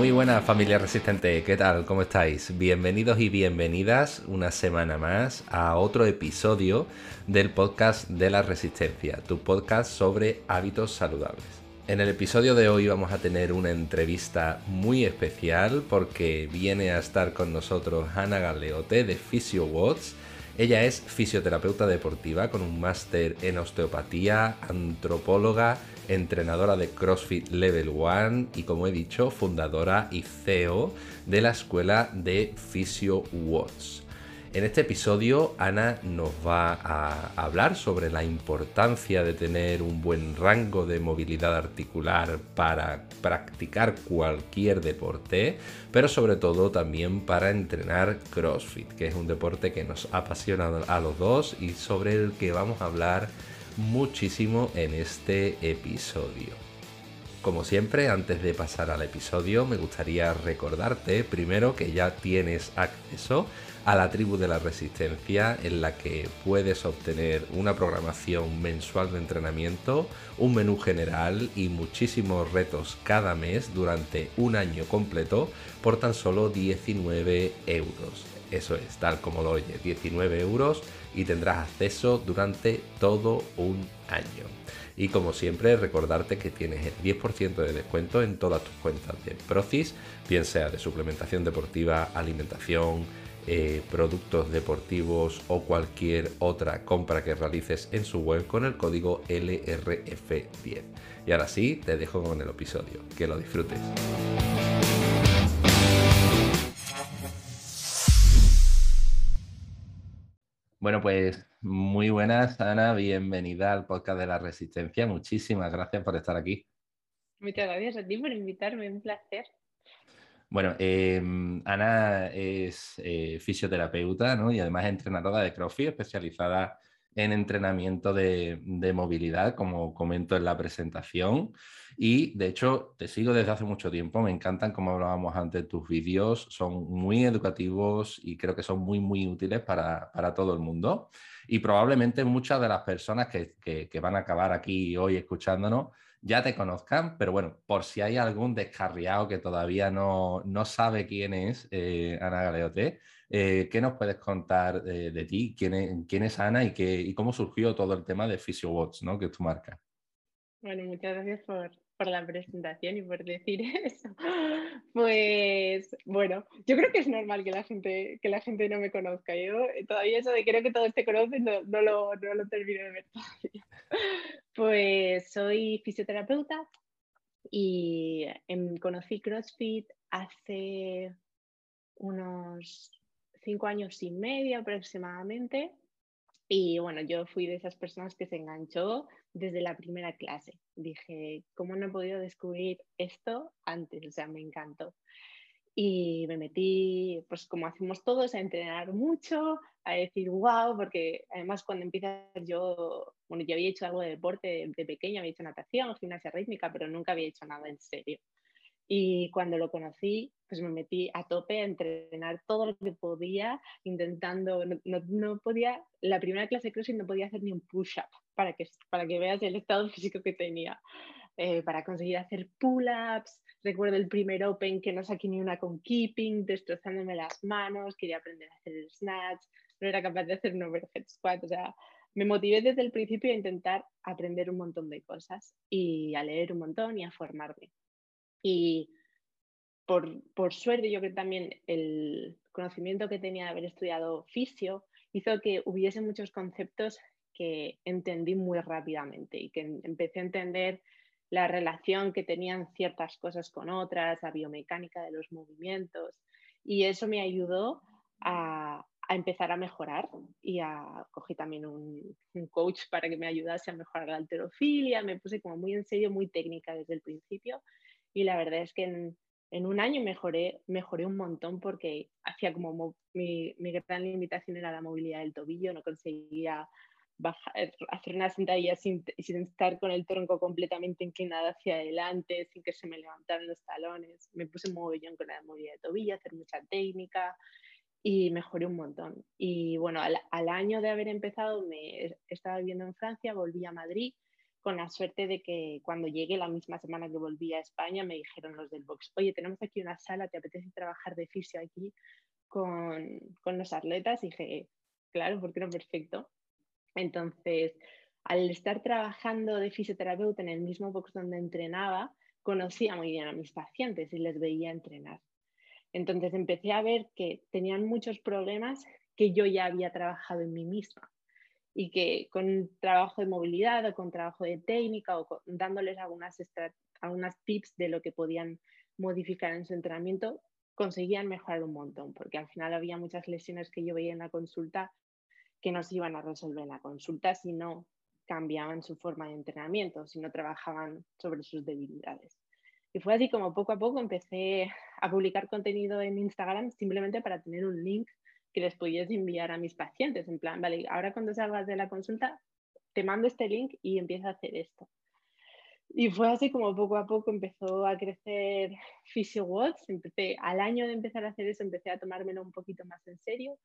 Muy buena familia resistente, ¿qué tal? ¿Cómo estáis? Bienvenidos y bienvenidas una semana más a otro episodio del podcast de la resistencia, tu podcast sobre hábitos saludables. En el episodio de hoy vamos a tener una entrevista muy especial porque viene a estar con nosotros Ana Galeote de PhysioWatts. Ella es fisioterapeuta deportiva con un máster en osteopatía, antropóloga entrenadora de CrossFit Level 1 y como he dicho, fundadora y CEO de la escuela de Physio Watts. En este episodio Ana nos va a hablar sobre la importancia de tener un buen rango de movilidad articular para practicar cualquier deporte, pero sobre todo también para entrenar CrossFit, que es un deporte que nos apasiona a los dos y sobre el que vamos a hablar muchísimo en este episodio. Como siempre, antes de pasar al episodio, me gustaría recordarte primero que ya tienes acceso a la tribu de la resistencia en la que puedes obtener una programación mensual de entrenamiento, un menú general y muchísimos retos cada mes durante un año completo por tan solo 19 euros. Eso es, tal como lo oye, 19 euros y tendrás acceso durante todo un año. Y como siempre, recordarte que tienes el 10% de descuento en todas tus cuentas de Procis, bien sea de suplementación deportiva, alimentación, eh, productos deportivos o cualquier otra compra que realices en su web con el código LRF10. Y ahora sí, te dejo con el episodio. Que lo disfrutes. Bueno, pues muy buenas, Ana. Bienvenida al podcast de la Resistencia. Muchísimas gracias por estar aquí. Muchas gracias a ti por invitarme, un placer. Bueno, em, Ana es eh, fisioterapeuta ¿no? y además entrenadora de CrossFit, especializada en entrenamiento de, movilidad, como comento en la presentación. Y de hecho, te sigo desde hace mucho tiempo, me encantan, como hablábamos antes, tus vídeos, son muy educativos y creo que son muy, muy útiles para, todo el mundo. Y probablemente muchas de las personas que, van a acabar aquí hoy escuchándonos ya te conozcan, pero bueno, por si hay algún descarriado que todavía no, sabe quién es eh, Ana Galeote, eh, ¿Qué nos puedes contar de, ti? ¿Quién es, Ana y, cómo surgió todo el tema de PhysioWatch, que es tu marca? Bueno, muchas gracias por, la presentación y por decir eso. Pues bueno, yo creo que es normal que la gente, que la gente no me conozca. Yo todavía eso de creo que todos te conocen no, no, lo, no lo termino de ver todavía. Pues soy fisioterapeuta y em, conocí CrossFit hace unos cinco años y medio aproximadamente. Y bueno, yo fui de esas personas que se enganchó desde la primera clase. Dije, ¿cómo no he podido descubrir esto antes? O sea, me encantó. Y me metí, pues como hacemos todos, a entrenar mucho, a decir, wow, porque además cuando empiezas yo, bueno, yo había hecho algo de deporte de, pequeña, había hecho natación, gimnasia rítmica, pero nunca había hecho nada en serio. Y cuando lo conocí, pues me metí a tope a entrenar todo lo que podía, intentando, no, no, podía, la primera clase de CrossFit no podía hacer ni un push-up para que, para que veas el estado físico que tenía. Eh, para conseguir hacer pull-ups, recuerdo el primer Open que no saqué ni una con keeping, destrozándome las manos, quería aprender a hacer el snatch, no era capaz de hacer un overhead squat, o sea, me motivé desde el principio a intentar aprender un montón de cosas y a leer un montón y a formarme. Y por, por suerte, yo creo también el conocimiento que tenía de haber estudiado fisio hizo que hubiese muchos conceptos que entendí muy rápidamente y que empecé a entender la relación que tenían ciertas cosas con otras, la biomecánica de los movimientos. Y eso me ayudó a, a empezar a mejorar y a, cogí también un, un, coach para que me ayudase a mejorar la alterofilia, me puse como muy en serio, muy técnica desde el principio y la verdad es que en, en un año mejoré, mejoré un montón porque hacía como mi, mi, gran limitación era la movilidad del tobillo, no conseguía bajar, hacer una sentadilla sin, sin, estar con el tronco completamente inclinado hacia adelante, sin que se me levantaran los talones. Me puse bien con la movilidad del tobillo, hacer mucha técnica y mejoré un montón. Y bueno, al, al año de haber empezado, me estaba viviendo en Francia, volví a Madrid con la suerte de que cuando llegué la misma semana que volví a España me dijeron los del box, oye, tenemos aquí una sala, ¿te apetece trabajar de fisio aquí con, con los atletas? Y dije, claro, ¿por qué no? Perfecto. Entonces, al estar trabajando de fisioterapeuta en el mismo box donde entrenaba, conocía muy bien a mis pacientes y les veía entrenar. Entonces empecé a ver que tenían muchos problemas que yo ya había trabajado en mí misma y que con trabajo de movilidad o con trabajo de técnica o dándoles algunas, algunas tips de lo que podían modificar en su entrenamiento, conseguían mejorar un montón, porque al final había muchas lesiones que yo veía en la consulta que no se iban a resolver en la consulta si no cambiaban su forma de entrenamiento, si no trabajaban sobre sus debilidades. Y fue así como poco a poco empecé a publicar contenido en Instagram simplemente para tener un link que les pudiese enviar a mis pacientes, en plan, vale, ahora cuando salgas de la consulta, te mando este link y empieza a hacer esto. Y fue así como poco a poco empezó a crecer PhysioWatch. Empecé, al año de empezar a hacer eso, empecé a tomármelo un poquito más en serio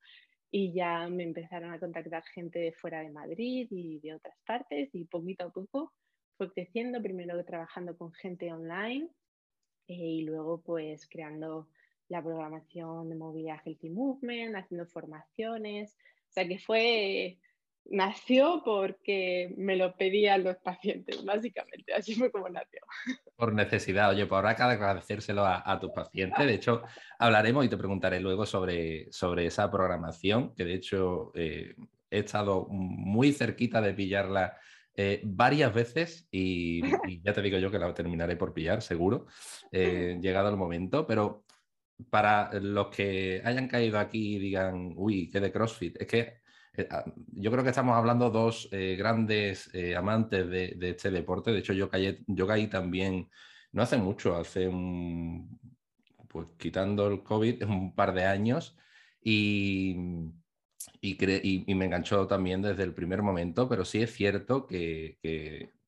y ya me empezaron a contactar gente de fuera de Madrid y de otras partes y poquito a poco fue creciendo, primero trabajando con gente online eh, y luego pues creando la programación de movilidad Healthy Movement, haciendo formaciones. O sea que fue, nació porque me lo pedían los pacientes, básicamente. Así fue como nació. Por necesidad. Oye, pues habrá que agradecérselo a, tus pacientes. De hecho, hablaremos y te preguntaré luego sobre, sobre esa programación, que de hecho eh, he estado muy cerquita de pillarla. Eh, varias veces y, ya te digo yo que la terminaré por pillar, seguro, eh, llegado el momento, pero para los que hayan caído aquí y digan, uy, qué de CrossFit, es que eh, ah, yo creo que estamos hablando dos eh, grandes eh, amantes de, este deporte. De hecho, yo caí, yo caí también, no hace mucho, hace un, pues quitando el COVID, un par de años y, y, me enganchó también desde el primer momento, pero sí es cierto que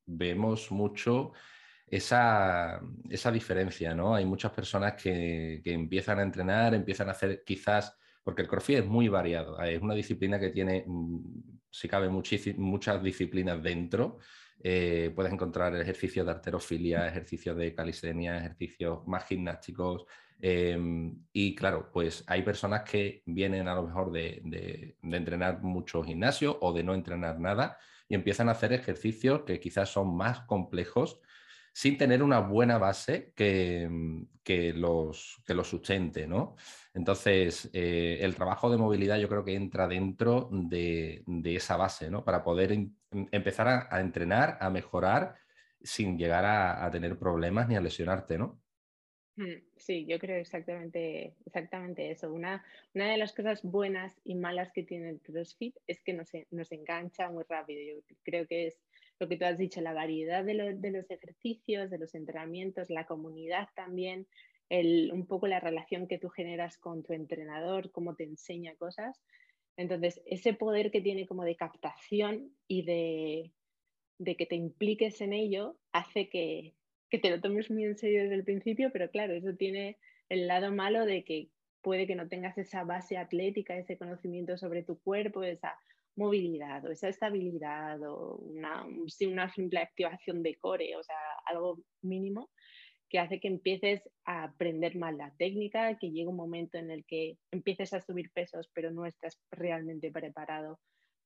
vemos mucho esa, esa diferencia, ¿no? Hay muchas personas que, empiezan a entrenar, empiezan a hacer quizás, porque el CrossFit es muy variado, es una disciplina que tiene, mm, si cabe, muchas disciplinas dentro. Eh, puedes encontrar ejercicios de arterofilia, ejercicios de calistenia, ejercicios más gimnásticos. Em, y claro, pues hay personas que vienen a lo mejor de, de, de entrenar mucho gimnasio o de no entrenar nada y empiezan a hacer ejercicios que quizás son más complejos sin tener una buena base que, mm, que, los, que los sustente, ¿no? Entonces, eh, el trabajo de movilidad yo creo que entra dentro de, esa base, ¿no? Para poder empezar a, entrenar, a mejorar sin llegar a, tener problemas ni a lesionarte, ¿no? Mm, sí, yo creo exactamente, exactamente eso. Una, una de las cosas buenas y malas que tiene el CrossFit es que nos, nos engancha muy rápido. Yo creo que es lo que tú has dicho, la variedad de, los ejercicios, de los entrenamientos, la comunidad también, un poco la relación que tú generas con tu entrenador, cómo te enseña cosas. Entonces, ese poder que tiene como de captación y de, que te impliques en ello hace que, que te lo tomes muy en serio desde el principio, pero claro, eso tiene el lado malo de que puede que no tengas esa base atlética, ese conocimiento sobre tu cuerpo, esa movilidad o esa estabilidad o una, una simple activación de core, o sea, algo mínimo que hace que empieces a aprender mal la técnica, que llegue un momento en el que empieces a subir pesos pero no estás realmente preparado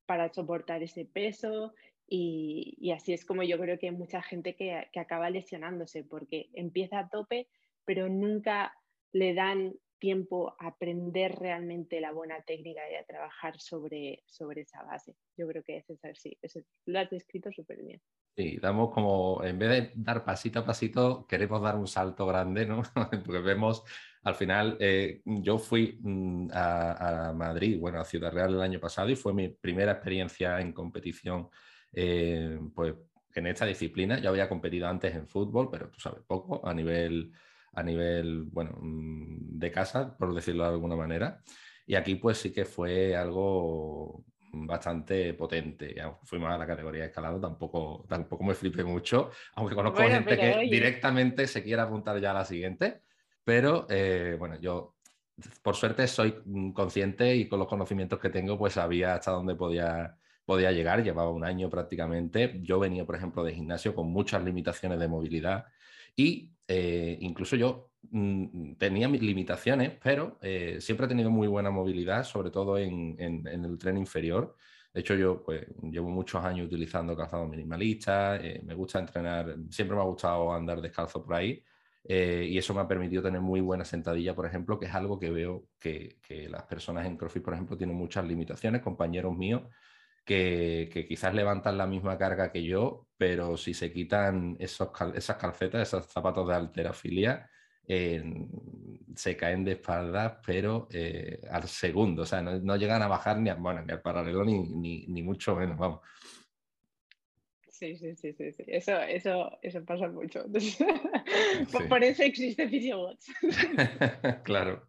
para soportar ese peso. Y, así es como yo creo que hay mucha gente que acaba lesionándose porque empieza a tope pero nunca le dan tiempo a aprender realmente la buena técnica y a trabajar sobre, sobre esa base. Yo creo que es así, lo has descrito súper bien. Sí, damos como, en vez de dar pasito a pasito, queremos dar un salto grande, ¿no? Porque vemos, al final, eh, yo fui mm, a, Madrid, bueno, a Ciudad Real el año pasado y fue mi primera experiencia en competición, eh, pues en esta disciplina. Yo había competido antes en fútbol, pero tú sabes, poco a nivel a nivel, bueno, mm, de casa, por decirlo de alguna manera. Y aquí pues sí que fue algo bastante potente. Fuimos a la categoría de escalado, tampoco, tampoco me flipé mucho, aunque conozco gente que directamente se quiera apuntar ya a la siguiente. Pero eh, bueno, yo por suerte soy consciente y con los conocimientos que tengo, pues sabía hasta dónde podía podía llegar, llevaba un año prácticamente. Yo venía, por ejemplo, de gimnasio con muchas limitaciones de movilidad y eh, incluso yo mm, tenía mis limitaciones, pero eh, siempre he tenido muy buena movilidad, sobre todo en, el tren inferior. De hecho, yo pues, llevo muchos años utilizando calzado minimalista, eh, me gusta entrenar, siempre me ha gustado andar descalzo por ahí. y eso me ha permitido tener muy buena sentadilla, por ejemplo, que es algo que veo que, que las personas en CrossFit, por ejemplo, tienen muchas limitaciones, compañeros míos, que, quizás levantan la misma carga que yo, pero si se quitan esos esas calcetas, esos zapatos de alterafilia, se caen de espaldas, pero eh, al segundo, o sea, no, llegan a bajar ni, bueno, ni al paralelo ni, ni, mucho menos, vamos. Sí, sí, sí, sí, sí. Eso, eso, eso pasa mucho. por, eso existe PhysioWatch. claro.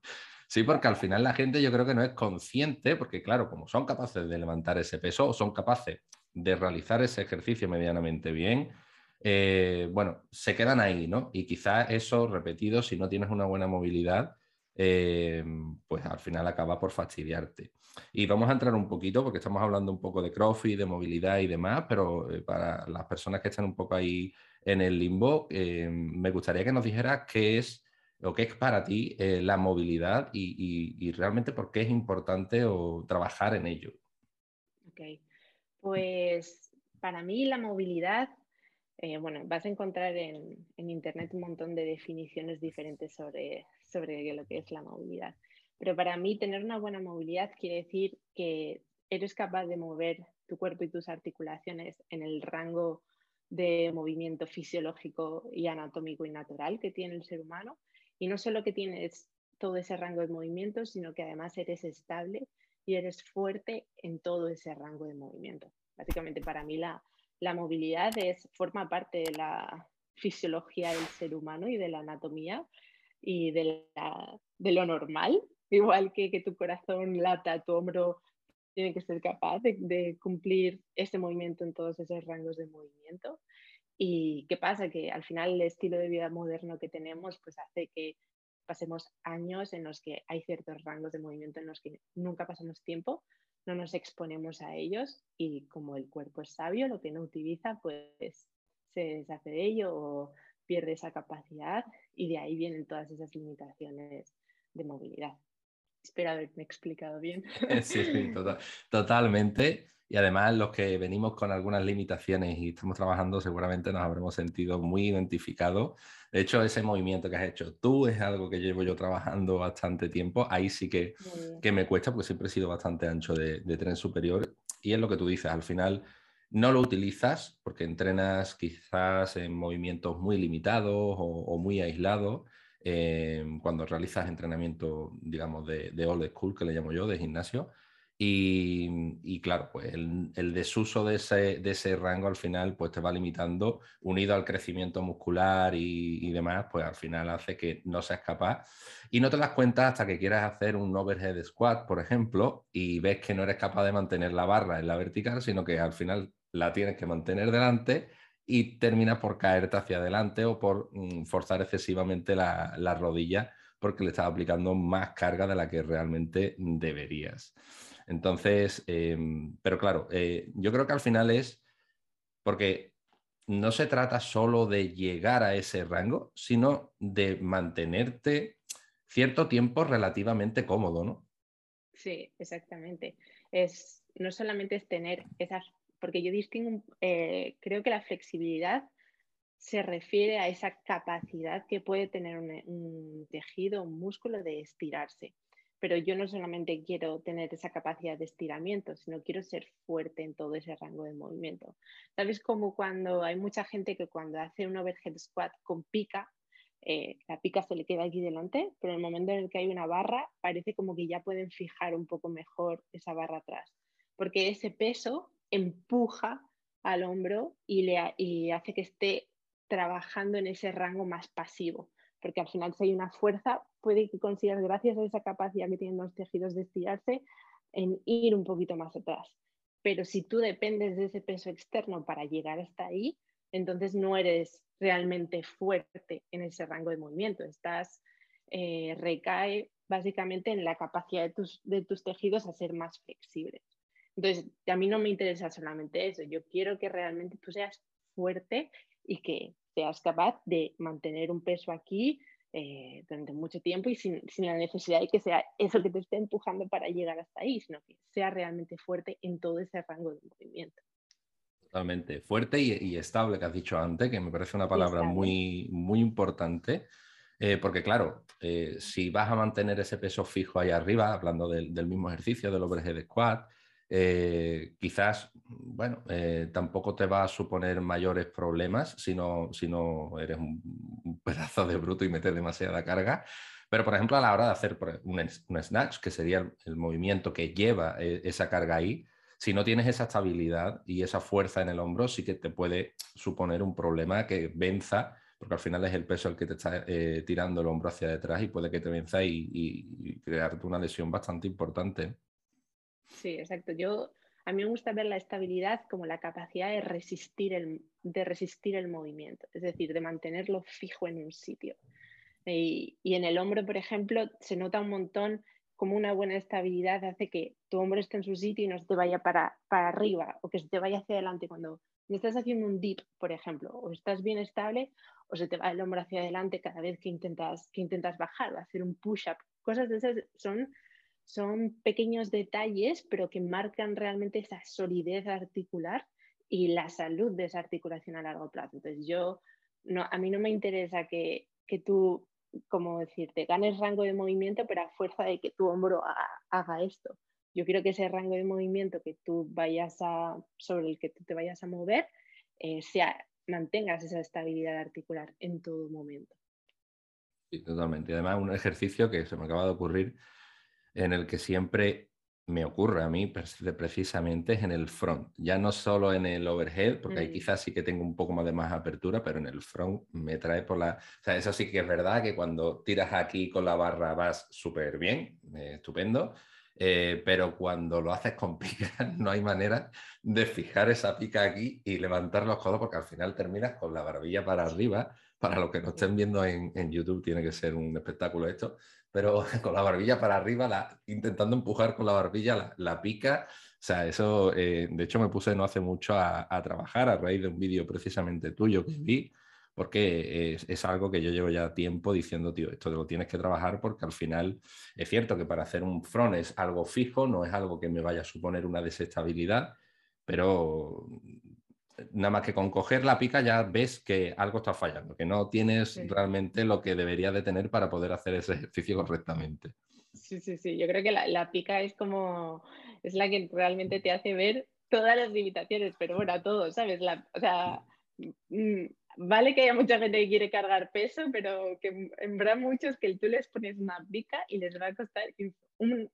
Sí, porque al final la gente yo creo que no es consciente, porque claro, como son capaces de levantar ese peso o son capaces de realizar ese ejercicio medianamente bien, eh, bueno, se quedan ahí, ¿no? Y quizás eso repetido, si no tienes una buena movilidad, eh, pues al final acaba por fastidiarte. Y vamos a entrar un poquito, porque estamos hablando un poco de crossfit, de movilidad y demás, pero eh, para las personas que están un poco ahí en el limbo, me gustaría que nos dijeras qué es o qué es para ti eh, la movilidad y, realmente por qué es importante o trabajar en ello. Ok, pues para mí la movilidad, eh, bueno, vas a encontrar en, Internet un montón de definiciones diferentes sobre, sobre lo que es la movilidad. Pero para mí tener una buena movilidad quiere decir que eres capaz de mover tu cuerpo y tus articulaciones en el rango de movimiento fisiológico y anatómico y natural que tiene el ser humano y no solo que tienes todo ese rango de movimiento, sino que además eres estable y eres fuerte en todo ese rango de movimiento. Básicamente para mí la, movilidad es, forma parte de la fisiología del ser humano y de la anatomía y de, lo normal, igual que, que tu corazón lata, tu hombro tiene que ser capaz de, de, cumplir ese movimiento en todos esos rangos de movimiento. ¿Y qué pasa? Que al final el estilo de vida moderno que tenemos pues hace que pasemos años en los que hay ciertos rangos de movimiento en los que nunca pasamos tiempo, no nos exponemos a ellos y como el cuerpo es sabio, lo que no utiliza pues se deshace de ello o pierde esa capacidad y de ahí vienen todas esas limitaciones de movilidad. Espero haberme explicado bien. Sí, sí, totalmente. Y además los que venimos con algunas limitaciones y estamos trabajando seguramente nos habremos sentido muy identificados. De hecho, ese movimiento que has hecho tú es algo que llevo yo trabajando bastante tiempo. Ahí sí que, que me cuesta porque siempre he sido bastante ancho de, tren superior. Y es lo que tú dices, al final no lo utilizas porque entrenas quizás en movimientos muy limitados o, muy aislados. Eh, cuando realizas entrenamiento, digamos, de, de old school, que le llamo yo, de gimnasio, y, claro, pues el, desuso de ese, rango al final pues te va limitando, unido al crecimiento muscular y, demás, pues al final hace que no seas capaz. Y no te das cuenta hasta que quieras hacer un overhead squat, por ejemplo, y ves que no eres capaz de mantener la barra en la vertical, sino que al final la tienes que mantener delante y terminas por caerte hacia adelante o por mm, forzar excesivamente la, la rodilla porque le estás aplicando más carga de la que realmente deberías. Entonces, em, pero claro, eh, yo creo que al final es porque no se trata solo de llegar a ese rango, sino de mantenerte cierto tiempo relativamente cómodo, ¿no? Sí, exactamente. Es, no solamente es tener esas, porque yo distingo, eh, creo que la flexibilidad se refiere a esa capacidad que puede tener un tejido, un músculo de estirarse pero yo no solamente quiero tener esa capacidad de estiramiento, sino quiero ser fuerte en todo ese rango de movimiento. ¿Sabes como cuando hay mucha gente que cuando hace un overhead squat con pica, eh, la pica se le queda aquí delante, pero en el momento en el que hay una barra, parece como que ya pueden fijar un poco mejor esa barra atrás, porque ese peso empuja al hombro y, le, hace que esté trabajando en ese rango más pasivo porque al final si hay una fuerza, puede que consigas, gracias a esa capacidad que tienen los tejidos de estirarse, en ir un poquito más atrás. Pero si tú dependes de ese peso externo para llegar hasta ahí, entonces no eres realmente fuerte en ese rango de movimiento. Estás, eh, recae básicamente en la capacidad de tus, de tus tejidos a ser más flexibles. Entonces, a mí no me interesa solamente eso, yo quiero que realmente tú seas fuerte y que seas capaz de mantener un peso aquí eh, durante mucho tiempo y sin, la necesidad de que sea eso que te esté empujando para llegar hasta ahí, sino que sea realmente fuerte en todo ese rango de movimiento. Totalmente. Fuerte y, estable, que has dicho antes, que me parece una palabra muy, muy importante. Eh, porque claro, eh, si vas a mantener ese peso fijo ahí arriba, hablando del, del mismo ejercicio, del overhead squat, eh, quizás, bueno, eh, tampoco te va a suponer mayores problemas si no, si no eres un, pedazo de bruto y metes demasiada carga. Pero, por ejemplo, a la hora de hacer un, un snatch, que sería el, movimiento que lleva eh, esa carga ahí, si no tienes esa estabilidad y esa fuerza en el hombro, sí que te puede suponer un problema que venza, porque al final es el peso el que te está tirando el hombro hacia detrás y puede que te venza y crearte una lesión bastante importante. Sí, exacto. Yo, a mí me gusta ver la estabilidad como la capacidad de resistir el, de resistir el movimiento, es decir, de mantenerlo fijo en un sitio. Y, en el hombro, por ejemplo, se nota un montón como una buena estabilidad hace que tu hombro esté en su sitio y no se te vaya para, para arriba o que se te vaya hacia adelante cuando estás haciendo un dip, por ejemplo, o estás bien estable o se te va el hombro hacia adelante cada vez que intentas, que intentas bajar o hacer un push-up. Cosas de esas son son pequeños detalles, pero que marcan realmente esa solidez articular y la salud de esa articulación a largo plazo. Entonces, yo, no, a mí no me interesa que, que tú, como decirte, ganes rango de movimiento, pero a fuerza de que tu hombro haga, esto. Yo quiero que ese rango de movimiento que tú vayas a, sobre el que tú te vayas a mover, eh, sea, mantengas esa estabilidad articular en todo momento. Sí, totalmente. Y además, un ejercicio que se me acaba de ocurrir en el que siempre me ocurre a mí precisamente es en el front, ya no solo en el overhead, porque ahí mm. quizás sí que tengo un poco más de más apertura, pero en el front me trae por la... O sea, eso sí que es verdad que cuando tiras aquí con la barra vas súper bien, eh, estupendo, eh, pero cuando lo haces con pica no hay manera de fijar esa pica aquí y levantar los codos porque al final terminas con la barbilla para arriba. Para los que no estén viendo en, en YouTube tiene que ser un espectáculo esto, pero con la barbilla para arriba, la, intentando empujar con la barbilla la, pica. O sea, eso, eh, de hecho, me puse no hace mucho a, trabajar a raíz de un vídeo precisamente tuyo que vi, porque es, algo que yo llevo ya tiempo diciendo, tío, esto lo tienes que trabajar porque al final es cierto que para hacer un front es algo fijo, no es algo que me vaya a suponer una desestabilidad, pero nada más que con coger la pica ya ves que algo está fallando, que no tienes realmente lo que deberías de tener para poder hacer ese ejercicio correctamente. Sí, sí, sí. Yo creo que la, pica es como, es la que realmente te hace ver todas las limitaciones, pero bueno, a todos, ¿sabes? o sea, mm, vale que haya mucha gente que quiere cargar peso, pero que en verdad muchos que tú les pones una pica y les va a costar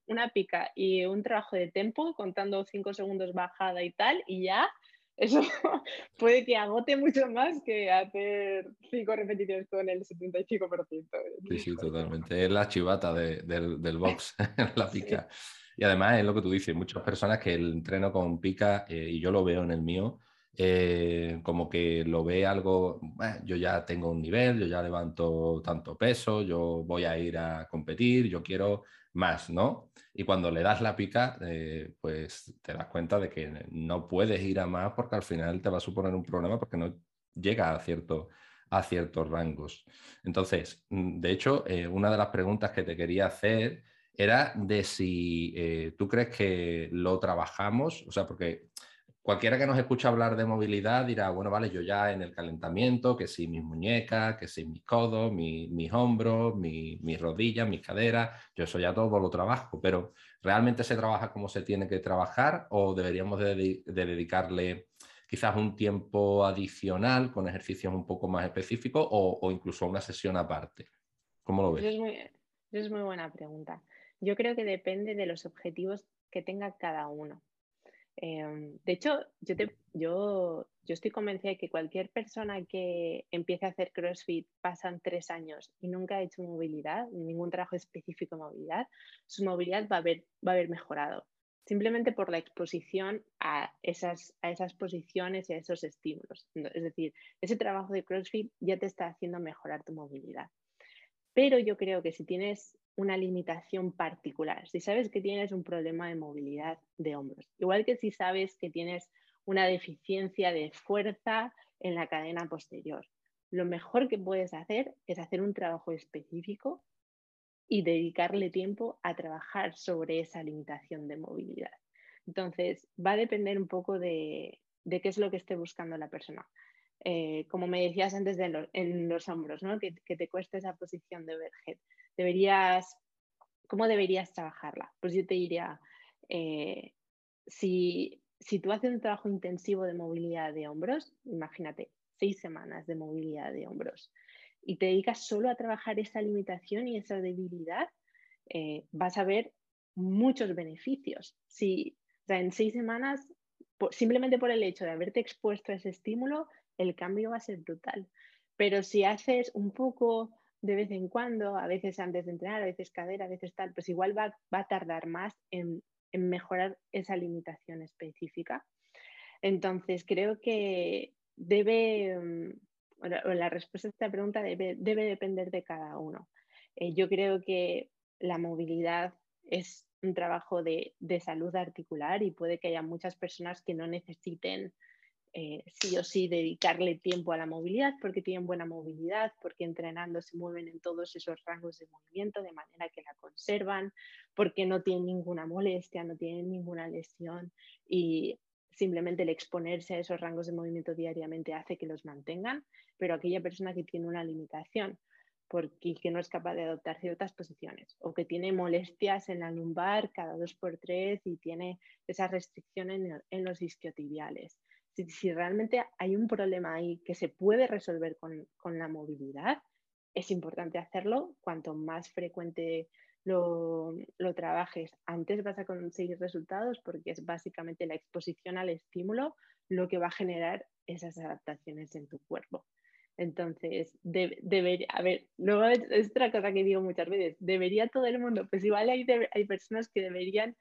una pica y un trabajo de tempo, contando cinco segundos bajada y tal, y ya eso puede que agote mucho más que hacer cinco repeticiones con el 75%. Sí, sí, totalmente. Es la chivata del, box, la pica. Y además es lo que tú dices, muchas personas que el entreno con pica, eh, y yo lo veo en el mío, eh, como que lo ve algo, yo ya tengo un nivel, yo ya levanto tanto peso, yo voy a ir a competir, yo quiero más, ¿no? Y cuando le das la pica, eh, pues te das cuenta de que no puedes ir a más porque al final te va a suponer un problema porque no llega a, cierto, a ciertos rangos. Entonces, mm, de hecho, eh, una de las preguntas que te quería hacer era de si tú crees que lo trabajamos, o sea, porque cualquiera que nos escucha hablar de movilidad dirá, bueno, vale, yo ya en el calentamiento, que si mis muñecas, que si mis codos, mis hombros, mis rodillas, mis caderas, yo eso ya todo lo trabajo, pero ¿realmente se trabaja como se tiene que trabajar o deberíamos de, dedicarle quizás un tiempo adicional con ejercicios un poco más específicos o, incluso una sesión aparte? ¿Cómo lo ves? Es muy, es muy buena pregunta. Yo creo que depende de los objetivos que tenga cada uno. Em, de hecho, yo, estoy convencida de que cualquier persona que empiece a hacer CrossFit pasan tres años y nunca ha hecho movilidad, ningún trabajo específico de movilidad, su movilidad va a haber, mejorado, simplemente por la exposición a esas posiciones y a esos estímulos. Es decir, ese trabajo de CrossFit ya te está haciendo mejorar tu movilidad. Pero yo creo que si tienes una limitación particular, si sabes que tienes un problema de movilidad de hombros, igual que si sabes que tienes una deficiencia de fuerza en la cadena posterior, lo mejor que puedes hacer es hacer un trabajo específico y dedicarle tiempo a trabajar sobre esa limitación de movilidad. Entonces, va a depender un poco de, qué es lo que esté buscando la persona. Eh, como me decías antes en los hombros, ¿no? que, te cuesta esa posición de overhead. Deberías, ¿Cómo deberías trabajarla? Pues yo te diría, eh, si, si tú haces un trabajo intensivo de movilidad de hombros, imagínate, seis semanas de movilidad de hombros y te dedicas solo a trabajar esa limitación y esa debilidad, eh, vas a ver muchos beneficios. Si en seis semanas, simplemente por el hecho de haberte expuesto a ese estímulo, el cambio va a ser brutal. Pero si haces un poco de vez en cuando, a veces antes de entrenar, a veces cadera, a veces tal, pues igual va, a tardar más en mejorar esa limitación específica. Entonces, creo que debe, mm, la respuesta a esta pregunta debe, depender de cada uno. Eh, yo creo que la movilidad es un trabajo de, salud articular y puede que haya muchas personas que no necesiten eh, sí o sí dedicarle tiempo a la movilidad porque tienen buena movilidad, porque entrenando se mueven en todos esos rangos de movimiento de manera que la conservan, porque no tienen ninguna molestia, no tienen ninguna lesión y simplemente el exponerse a esos rangos de movimiento diariamente hace que los mantengan, pero aquella persona que tiene una limitación porque que no es capaz de adoptar ciertas posiciones o que tiene molestias en la lumbar cada dos por tres y tiene esa restricción en, los isquiotibiales. Si, realmente hay un problema ahí que se puede resolver con, con la movilidad, es importante hacerlo cuanto más frecuente lo, trabajes, antes vas a conseguir resultados porque es básicamente la exposición al estímulo lo que va a generar esas adaptaciones en tu cuerpo. Entonces, debería, a ver, luego es, otra cosa que digo muchas veces, debería todo el mundo, pues igual hay, hay personas que deberían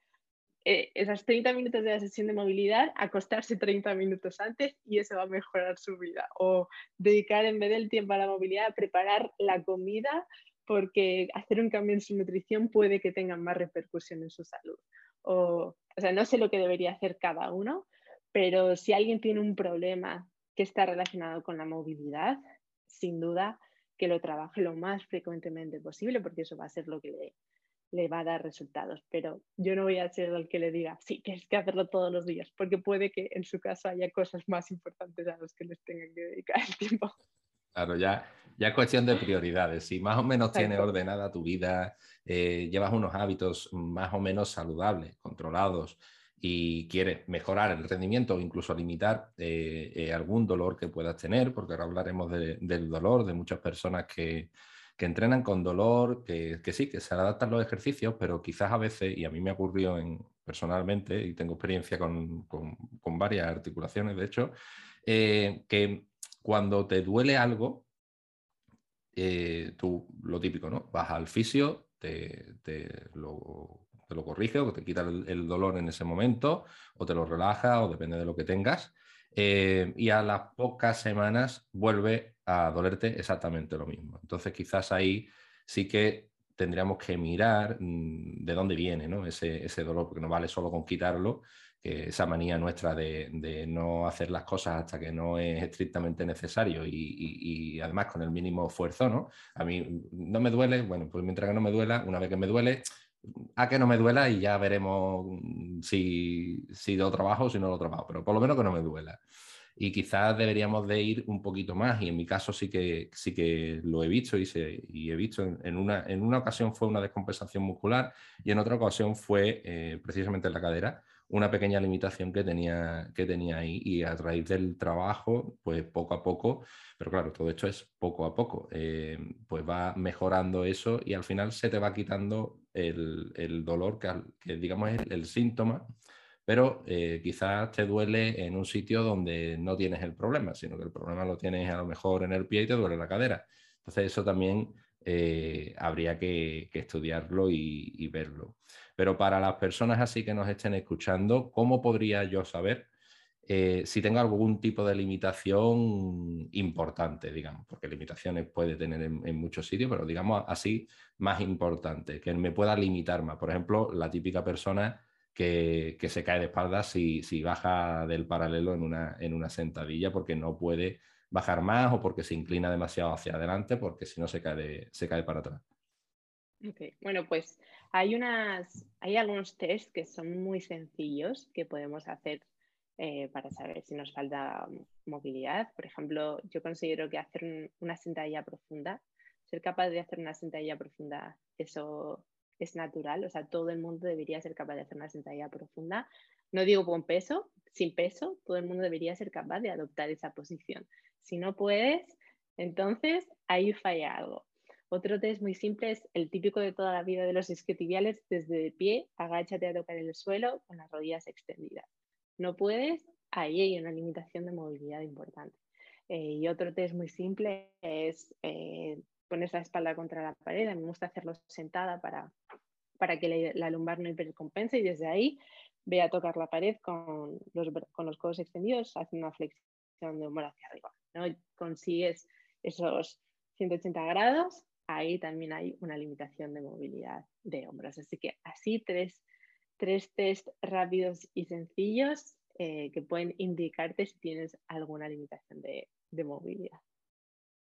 eh, esas 30 minutos de la sesión de movilidad acostarse 30 minutos antes y eso va a mejorar su vida. O dedicar en vez del tiempo a la movilidad a preparar la comida porque hacer un cambio en su nutrición puede que tenga más repercusión en su salud. O, o sea, no sé lo que debería hacer cada uno, pero si alguien tiene un problema que está relacionado con la movilidad, sin duda que lo trabaje lo más frecuentemente posible, porque eso va a ser lo que le, le va a dar resultados. Pero yo no voy a ser el que le diga, sí, tienes que hacerlo todos los días, porque puede que en su caso haya cosas más importantes a las que les tengan que dedicar el tiempo. Claro, ya, ya es cuestión de prioridades. Si más o menos tienes ordenada tu vida, eh, llevas unos hábitos más o menos saludables, controlados, y quieres mejorar el rendimiento o incluso limitar eh, eh, algún dolor que puedas tener, porque ahora hablaremos del dolor, de muchas personas que, entrenan con dolor, que, sí, que se adaptan los ejercicios, pero quizás a veces, y a mí me ocurrió en, personalmente, y tengo experiencia con, con varias articulaciones, de hecho, que cuando te duele algo, eh, tú lo típico, ¿no? Vas al fisio, te, lo, corrige o te quita el, dolor en ese momento, o te lo relaja, o depende de lo que tengas. Eh, y a las pocas semanas vuelve a dolerte exactamente lo mismo. Entonces, quizás ahí sí que tendríamos que mirar mm, de dónde viene ¿no? ese, ese dolor, porque no vale solo con quitarlo, esa manía nuestra de, no hacer las cosas hasta que no es estrictamente necesario y, además con el mínimo esfuerzo, ¿no? A mí no me duele, bueno, pues mientras que no me duela, una vez que me duele, a que no me duela y ya veremos si, si lo trabajo o si no lo trabajo, pero por lo menos que no me duela. Y quizás deberíamos de ir un poquito más, y en mi caso sí que, sí que lo he visto y, se, he visto, en, una, en una ocasión fue una descompensación muscular y en otra ocasión fue eh, precisamente en la cadera, una pequeña limitación que tenía, que tenía ahí y a raíz del trabajo, pues poco a poco, pero claro, todo esto es poco a poco, eh, pues va mejorando eso y al final se te va quitando el, dolor que, digamos es el, síntoma, pero eh, quizás te duele en un sitio donde no tienes el problema, sino que el problema lo tienes a lo mejor en el pie y te duele la cadera. Entonces eso también eh, habría que, estudiarlo y verlo. Pero para las personas así que nos estén escuchando, ¿cómo podría yo saber eh, si tengo algún tipo de limitación importante, digamos, porque limitaciones puede tener en, muchos sitios, pero digamos así, más importante, que me pueda limitar más. Por ejemplo, la típica persona que, se cae de espaldas si, baja del paralelo en una, en una sentadilla porque no puede bajar más o porque se inclina demasiado hacia adelante, porque si no se cae, se cae para atrás. Bueno, pues hay, unas, hay algunos test que son muy sencillos que podemos hacer eh, para saber si nos falta movilidad. Por ejemplo, yo considero que hacer una sentadilla profunda, ser capaz de hacer una sentadilla profunda, eso es natural, o sea, todo el mundo debería ser capaz de hacer una sentadilla profunda. No digo con peso, sin peso, todo el mundo debería ser capaz de adoptar esa posición. Si no puedes, entonces ahí falla algo. Otro test muy simple es el típico de toda la vida de los isquiotibiales, desde de pie, agáchate a tocar el suelo con las rodillas extendidas no puedes, ahí hay una limitación de movilidad importante. Eh, y otro test muy simple es eh, poner la espalda contra la pared. A mí me gusta hacerlo sentada para, para que la, lumbar no hipercompense y desde ahí ve a tocar la pared con los, con los codos extendidos, haciendo una flexión de hombro hacia arriba. ¿no? Consigues esos 180 grados, ahí también hay una limitación de movilidad de hombros. Así que así tres tres test rápidos y sencillos eh, que pueden indicarte si tienes alguna limitación de, movilidad.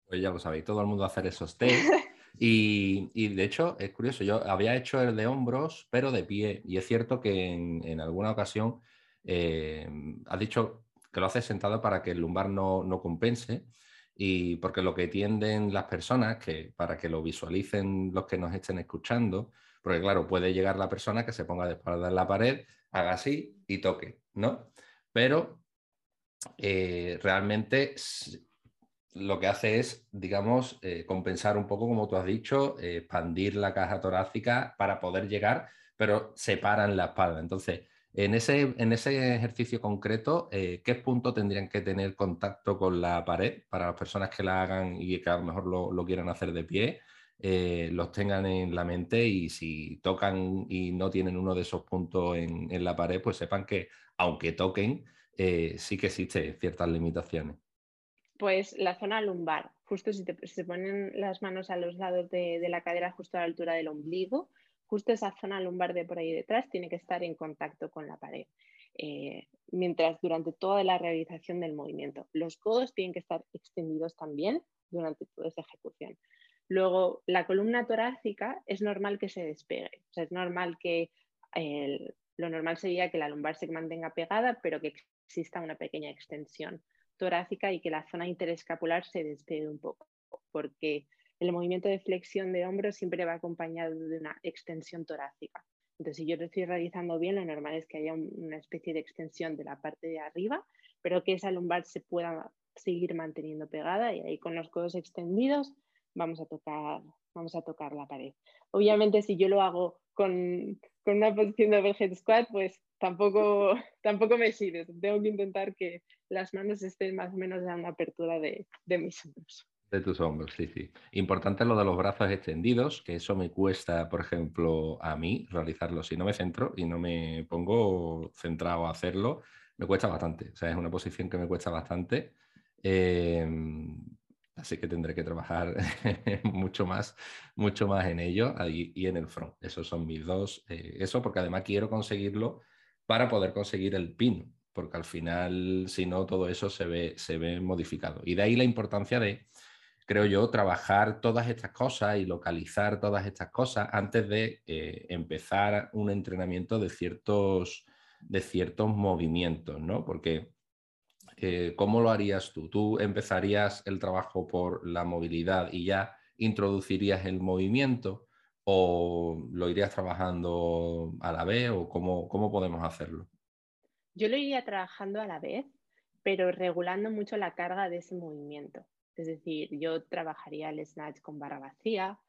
Pues ya lo sabéis, todo el mundo hacer esos test. Y, de hecho, es curioso, yo había hecho el de hombros, pero de pie. Y es cierto que en, alguna ocasión eh, has dicho que lo haces sentado para que el lumbar no, no, compense. Y porque lo que tienden las personas, que para que lo visualicen los que nos estén escuchando, porque claro, puede llegar la persona que se ponga de espalda en la pared, haga así y toque, ¿no? Pero eh, realmente lo que hace es, digamos, eh, compensar un poco, como tú has dicho, eh, expandir la caja torácica para poder llegar, pero separan la espalda. Entonces, en ese, en ese ejercicio concreto, ¿qué punto tendrían que tener contacto con la pared para las personas que la hagan y que a lo mejor lo, lo quieran hacer de pie? Eh, los tengan en la mente y si tocan y no tienen uno de esos puntos en, la pared, pues sepan que aunque toquen, eh, sí que existen ciertas limitaciones. Pues la zona lumbar, justo si se ponen las manos a los lados de, la cadera, justo a la altura del ombligo, justo esa zona lumbar de por ahí detrás tiene que estar en contacto con la pared. Eh, mientras durante toda la realización del movimiento. Los codos tienen que estar extendidos también durante toda esa ejecución. Luego, la columna torácica es normal que se despegue. O sea, es normal que lo normal sería que la lumbar se mantenga pegada, pero que exista una pequeña extensión torácica y que la zona interescapular se despegue un poco, porque el movimiento de flexión de hombros siempre va acompañado de una extensión torácica. Entonces, si yo lo estoy realizando bien, lo normal es que haya una especie de extensión de la parte de arriba, pero que esa lumbar se pueda seguir manteniendo pegada y ahí con los codos extendidos vamos a tocar, vamos a tocar la pared. Obviamente, si yo lo hago con, una posición de overhead squat, pues tampoco, tampoco me sirve. Tengo que intentar que las manos estén más o menos en la apertura de, mis hombros. De tus hombros, sí, sí. Importante lo de los brazos extendidos, que eso me cuesta, por ejemplo, a mí realizarlo. Si no me centro y no me pongo centrado a hacerlo, me cuesta bastante. O sea, es una posición que me cuesta bastante. Eh, Así que tendré que trabajar mucho más, mucho más en ello y, en el front. Esos son mis dos. Eh, eso porque además quiero conseguirlo para poder conseguir el pin, porque al final, si no, todo eso se ve, se ve modificado. Y de ahí la importancia de, creo yo, trabajar todas estas cosas y localizar todas estas cosas antes de eh, empezar un entrenamiento de ciertos, de ciertos movimientos, ¿no? Porque eh, ¿cómo lo harías tú? ¿Tú empezarías el trabajo por la movilidad y ya introducirías el movimiento o lo irías trabajando a la vez o cómo, cómo podemos hacerlo? Yo lo iría trabajando a la vez, pero regulando mucho la carga de ese movimiento. Es decir, yo trabajaría el snatch con barra vacía,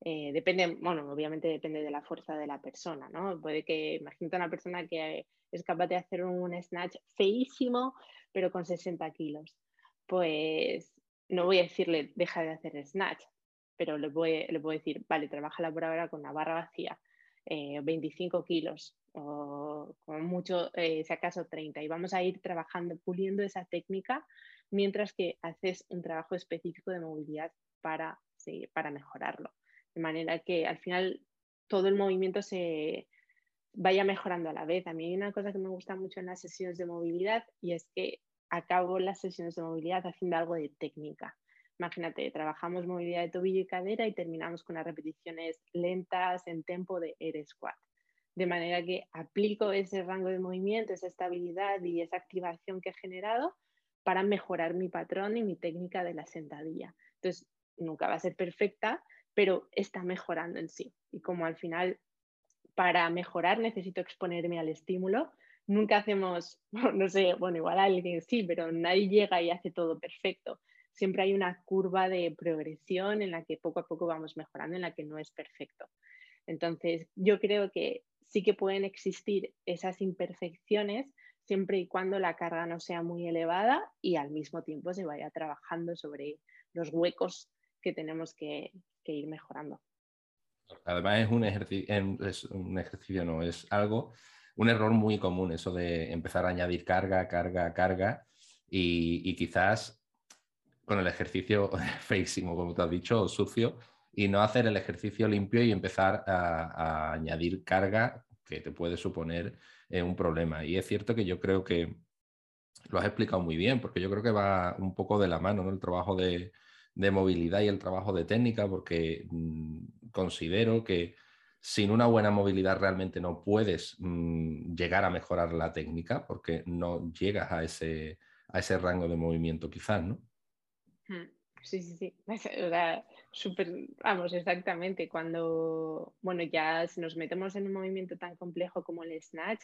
eh, depende, bueno, obviamente depende de la fuerza de la persona, ¿no? Puede que, imagínate una persona que es capaz de hacer un snatch feísimo, pero con 60 kilos. Pues no voy a decirle deja de hacer snatch, pero le voy, le voy a decir, vale, trabaja por ahora con la barra vacía. 25 kilos o con mucho, si acaso 30, y vamos a ir trabajando, puliendo esa técnica mientras que haces un trabajo específico de movilidad para, para mejorarlo. De manera que al final todo el movimiento se vaya mejorando a la vez. A mí hay una cosa que me gusta mucho en las sesiones de movilidad y es que acabo las sesiones de movilidad haciendo algo de técnica. Imagínate, trabajamos movilidad de tobillo y cadera y terminamos con las repeticiones lentas en tempo de air squat. De manera que aplico ese rango de movimiento, esa estabilidad y esa activación que he generado para mejorar mi patrón y mi técnica de la sentadilla. Entonces, nunca va a ser perfecta, pero está mejorando en sí. Y como al final, para mejorar necesito exponerme al estímulo, nunca hacemos, no sé, bueno, igual alguien sí, pero nadie llega y hace todo perfecto. Siempre hay una curva de progresión en la que poco a poco vamos mejorando, en la que no es perfecto. Entonces, yo creo que sí que pueden existir esas imperfecciones, siempre y cuando la carga no sea muy elevada y al mismo tiempo se vaya trabajando sobre los huecos que tenemos que, ir mejorando. Además es un, ejercicio, es un ejercicio, no, es algo, un error muy común eso de empezar a añadir carga, carga, carga y, quizás con el ejercicio feísimo, como tú has dicho, sucio, y no hacer el ejercicio limpio y empezar a añadir carga que te puede suponer un problema. Y es cierto que yo creo que lo has explicado muy bien, porque yo creo que va un poco de la mano ¿no? el trabajo de, movilidad y el trabajo de técnica, porque mm, considero que sin una buena movilidad realmente no puedes mm, llegar a mejorar la técnica, porque no llegas a ese, a ese rango de movimiento quizás, ¿no? Hmm. Sí, sí, sí. súper, vamos, exactamente. Cuando, bueno, ya si nos metemos en un movimiento tan complejo como el snatch,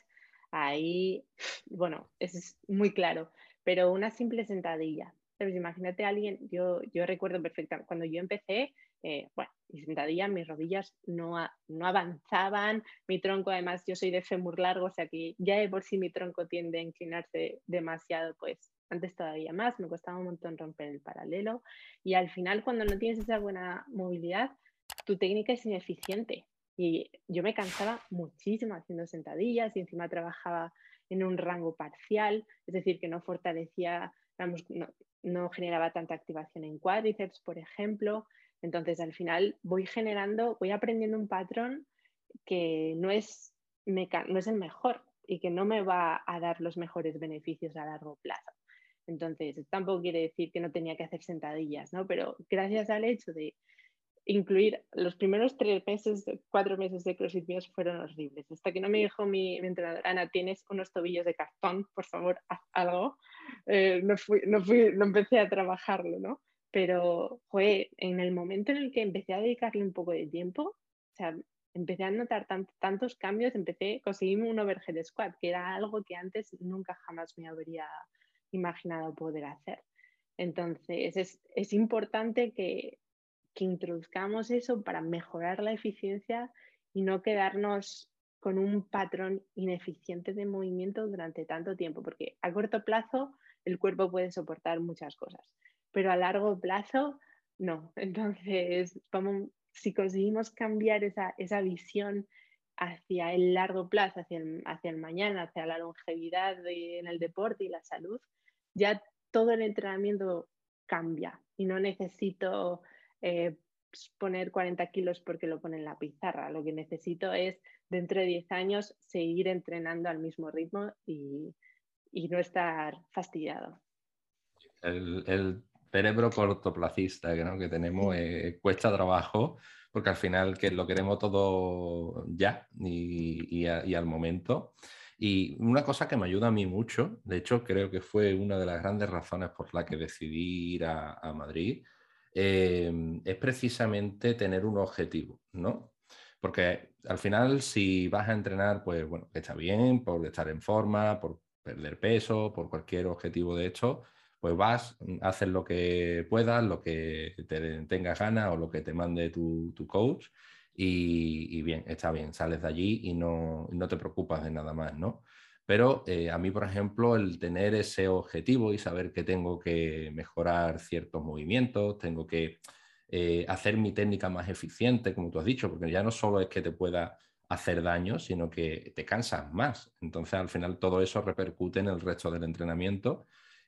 ahí, bueno, es muy claro. Pero una simple sentadilla. Imagínate a alguien, yo, yo recuerdo perfectamente, cuando yo empecé, eh, bueno, mi sentadilla, mis rodillas no, no avanzaban, mi tronco, además, yo soy de fémur largo, o sea que ya de por sí mi tronco tiende a inclinarse demasiado, pues antes todavía más, me costaba un montón romper el paralelo y al final cuando no tienes esa buena movilidad, tu técnica es ineficiente. Y yo me cansaba muchísimo haciendo sentadillas y encima trabajaba en un rango parcial, es decir, que no fortalecía, no, no generaba tanta activación en cuádriceps, por ejemplo. Entonces, al final voy generando, voy aprendiendo un patrón que no es, no es el mejor y que no me va a dar los mejores beneficios a largo plazo. Entonces, tampoco quiere decir que no tenía que hacer sentadillas, ¿no? Pero gracias al hecho de incluir los primeros tres meses, cuatro meses de CrossFit míos fueron horribles. Hasta que no me dijo mi, entrenadora, Ana, tienes unos tobillos de cartón, por favor, haz algo. Eh, no, fui, no, fui, no empecé a trabajarlo, ¿no? Pero fue en el momento en el que empecé a dedicarle un poco de tiempo, o sea, empecé a notar tantos cambios, empecé, conseguir un overhead squat, que era algo que antes nunca jamás me habría imaginado poder hacer. Entonces, es, importante que, introduzcamos eso para mejorar la eficiencia y no quedarnos con un patrón ineficiente de movimiento durante tanto tiempo, porque a corto plazo el cuerpo puede soportar muchas cosas, pero a largo plazo no. Entonces, si conseguimos cambiar esa, esa visión hacia el largo plazo, hacia el, hacia el mañana, hacia la longevidad en el deporte y la salud, ya todo el entrenamiento cambia y no necesito eh, pues, poner 40 kilos porque lo pone en la pizarra. Lo que necesito es, dentro de 10 años, seguir entrenando al mismo ritmo y, no estar fastidiado. El, cerebro cortoplacista ¿no? que tenemos eh, cuesta trabajo porque al final que lo queremos todo ya y al momento. Y una cosa que me ayuda a mí mucho, de hecho creo que fue una de las grandes razones por la que decidí ir a, Madrid, em, es precisamente tener un objetivo, ¿no? Porque al final si vas a entrenar, pues bueno, está bien por estar en forma, por perder peso, por cualquier objetivo de hecho, pues vas, haces lo que puedas, lo que te tengas ganas o lo que te mande tu, tu coach y, bien, está bien, sales de allí y no, te preocupas de nada más, ¿no? Pero eh, a mí, por ejemplo, el tener ese objetivo y saber que tengo que mejorar ciertos movimientos, tengo que eh, hacer mi técnica más eficiente, como tú has dicho, porque ya no solo es que te pueda hacer daño, sino que te cansas más. Entonces, al final, todo eso repercute en el resto del entrenamiento.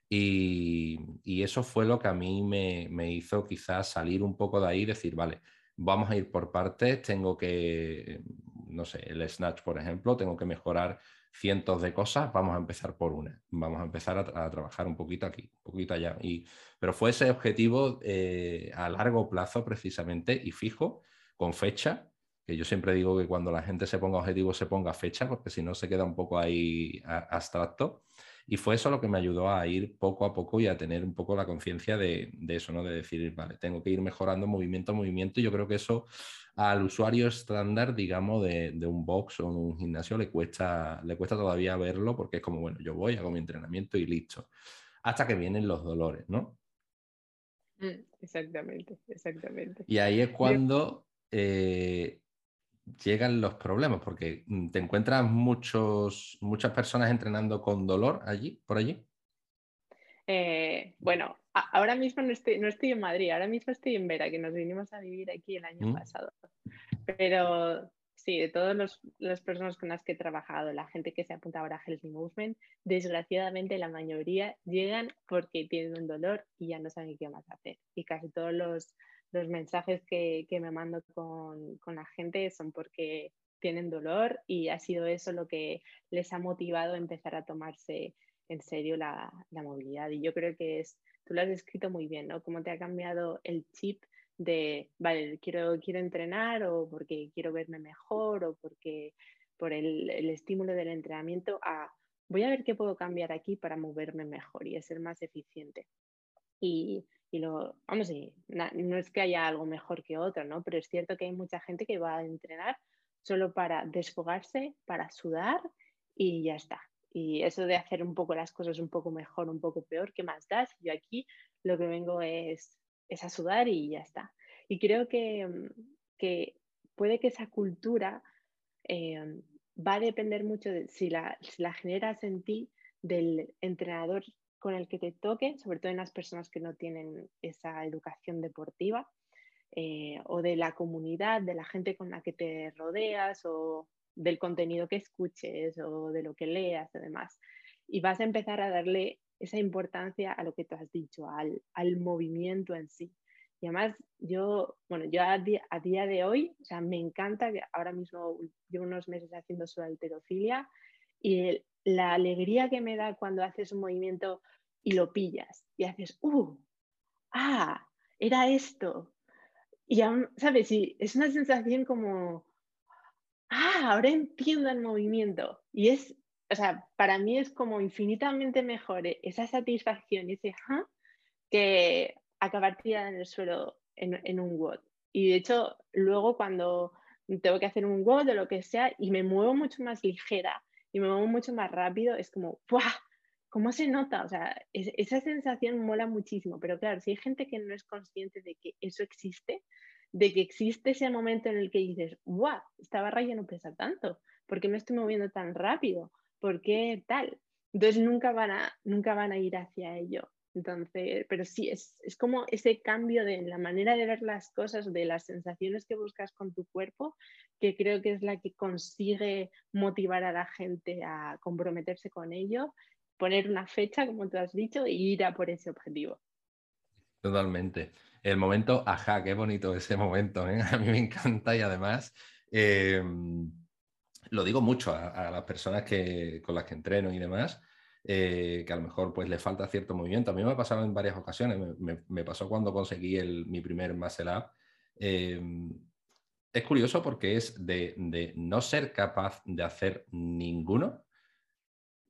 Y, eso fue lo que a mí me, me, hizo quizás salir un poco de ahí y decir, vale, vamos a ir por partes, tengo que, no sé, el snatch, por ejemplo, tengo que mejorar cientos de cosas, vamos a empezar por una, vamos a empezar a, trabajar un poquito aquí, un poquito allá. Y, pero fue ese objetivo eh, a largo plazo precisamente y fijo, con fecha, que yo siempre digo que cuando la gente se ponga objetivo se ponga fecha, porque si no se queda un poco ahí abstracto. Y fue eso lo que me ayudó a ir poco a poco y a tener un poco la conciencia de, eso, ¿no? De decir, vale, tengo que ir mejorando movimiento a movimiento. Y yo creo que eso al usuario estándar, digamos, de, un box o un gimnasio le cuesta, le cuesta todavía verlo porque es como, bueno, yo voy, hago mi entrenamiento y listo. Hasta que vienen los dolores, ¿no? Mm, exactamente, exactamente. Y ahí es cuando eh, llegan los problemas, porque mm, te encuentras muchos, muchas personas entrenando con dolor allí, por allí. Eh, bueno, ahora mismo no estoy, no estoy en Madrid, ahora mismo estoy en Vera, que nos vinimos a vivir aquí el año mm. pasado. Pero sí, de todas las personas con las que he trabajado, la gente que se apunta ahora a Healthy Movement, desgraciadamente la mayoría llegan porque tienen un dolor y ya no saben qué más hacer. Y casi todos los los mensajes que, me mando con, la gente son porque tienen dolor y ha sido eso lo que les ha motivado a empezar a tomarse en serio la, movilidad. Y yo creo que es, tú lo has descrito muy bien, ¿no? Cómo te ha cambiado el chip de, vale, quiero, quiero entrenar o porque quiero verme mejor o porque por el, el estímulo del entrenamiento a, voy a ver qué puedo cambiar aquí para moverme mejor y ser más eficiente. Y, y lo, vamos, y no es que haya algo mejor que otro, ¿no? Pero es cierto que hay mucha gente que va a entrenar solo para desfogarse, para sudar y ya está. Y eso de hacer un poco las cosas un poco mejor, un poco peor, ¿qué más das? Yo aquí lo que vengo es, es a sudar y ya está. Y creo que, que puede que esa cultura eh, va a depender mucho de si la, la generas en ti del entrenador con el que te toque, sobre todo en las personas que no tienen esa educación deportiva, eh, o de la comunidad, de la gente con la que te rodeas, o del contenido que escuches, o de lo que leas, además. Y vas a empezar a darle esa importancia a lo que tú has dicho, al, al movimiento en sí. Y además, yo, bueno, yo a día, de hoy, o sea, me encanta que ahora mismo llevo unos meses haciendo su alterofilia y la alegría que me da cuando haces un movimiento y lo pillas y haces, ¡uh! ¡Ah! Era esto. Y, ¿sabes? Y es una sensación como, ¡ah! Ahora entiendo el movimiento. Y es, o sea, para mí es como infinitamente mejor e-, esa satisfacción y ese, ¿ah? Que acabar tirada en el suelo en, en un WOD. Y de hecho, luego cuando tengo que hacer un WOD o lo que sea y me muevo mucho más ligera y me muevo mucho más rápido, es como, ¡buah! ¿Cómo se nota? O sea, esa sensación mola muchísimo, pero claro, si hay gente que no es consciente de que eso existe, de que existe ese momento en el que dices, ¡guau! Esta barra ya no pesa tanto, ¿por qué me estoy moviendo tan rápido? ¿Por qué tal? Entonces nunca van a, nunca van a ir hacia ello. Entonces, pero sí, es, es, como ese cambio de la manera de ver las cosas, de las sensaciones que buscas con tu cuerpo, que creo que es la que consigue motivar a la gente a comprometerse con ello, poner una fecha, como tú has dicho, e ir a por ese objetivo. Totalmente. El momento, ajá, qué bonito ese momento, ¿eh? a mí me encanta y además em, lo digo mucho a, las personas que, con las que entreno y demás, eh, que a lo mejor pues le falta cierto movimiento. A mí me ha pasado en varias ocasiones, me, pasó cuando conseguí el, mi primer muscle up. Em, es curioso porque es de, no ser capaz de hacer ninguno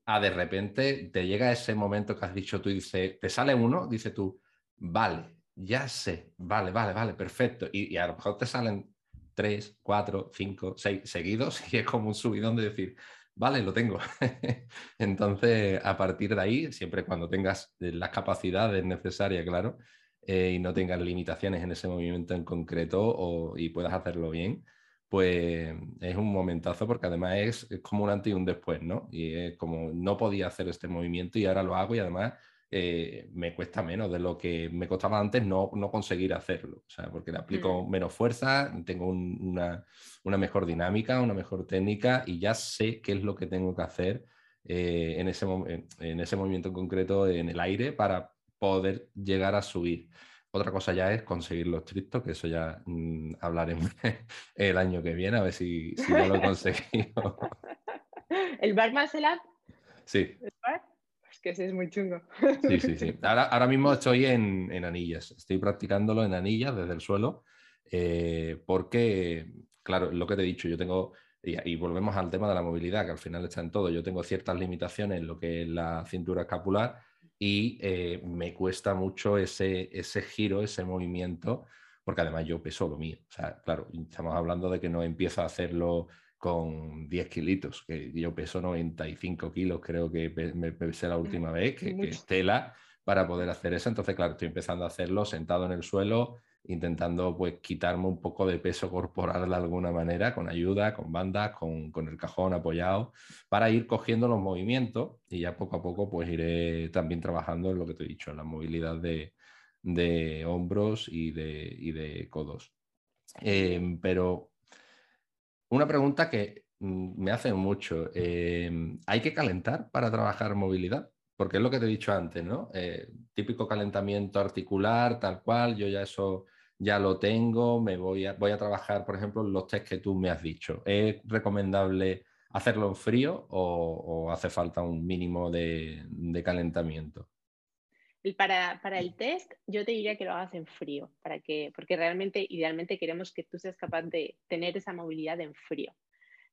a de repente te llega ese momento que has dicho tú dice, te sale uno, dice tú, vale, ya sé, vale, vale, vale, perfecto. Y, y, a lo mejor te salen tres, cuatro, cinco, seis seguidos y es como un subidón de decir, vale, lo tengo. Entonces, a partir de ahí, siempre cuando tengas las capacidades necesarias, claro, eh, y no tengas limitaciones en ese movimiento en concreto o, y puedas hacerlo bien, pues es un momentazo porque además es, como un antes y un después, ¿no? Y es como no podía hacer este movimiento y ahora lo hago y además eh, me cuesta menos de lo que me costaba antes no, no conseguir hacerlo. O sea, porque le aplico mm. menos fuerza, tengo una, una, mejor dinámica, una mejor técnica y ya sé qué es lo que tengo que hacer eh, en, ese, en ese movimiento en concreto en el aire para poder llegar a subir. Otra cosa ya es conseguir los tristos, que eso ya mm, hablaremos el año que viene, a ver si, si no lo he conseguido. ¿El bar más el Sí. ¿El bar? Es que ese es muy chungo. Sí, sí, sí. Ahora, ahora mismo estoy en, en, anillas. Estoy practicándolo en anillas desde el suelo, eh, porque, claro, lo que te he dicho, yo tengo y, volvemos al tema de la movilidad, que al final está en todo. Yo tengo ciertas limitaciones en lo que es la cintura escapular y eh, me cuesta mucho ese, ese giro, ese movimiento, porque además yo peso lo mío. O sea, claro, estamos hablando de que no empiezo a hacerlo con 10 kilitos, que yo peso 95 kilos, creo que me pesé la última vez, que, que es tela para poder hacer eso. Entonces, claro, estoy empezando a hacerlo sentado en el suelo, intentando pues quitarme un poco de peso corporal de alguna manera, con ayuda, con bandas, con, el cajón apoyado, para ir cogiendo los movimientos y ya poco a poco pues iré también trabajando en lo que te he dicho, en la movilidad de, hombros y de, de codos. Em, pero una pregunta que mm, me hace mucho, em, ¿hay que calentar para trabajar movilidad? Porque es lo que te he dicho antes, ¿no? Eh, típico calentamiento articular, tal cual, yo ya eso ya lo tengo, me voy a, voy a trabajar, por ejemplo, los test que tú me has dicho. ¿Es recomendable hacerlo en frío o, hace falta un mínimo de, calentamiento? Para, para, el test, yo te diría que lo hagas en frío, para que, porque realmente, idealmente, queremos que tú seas capaz de tener esa movilidad en frío.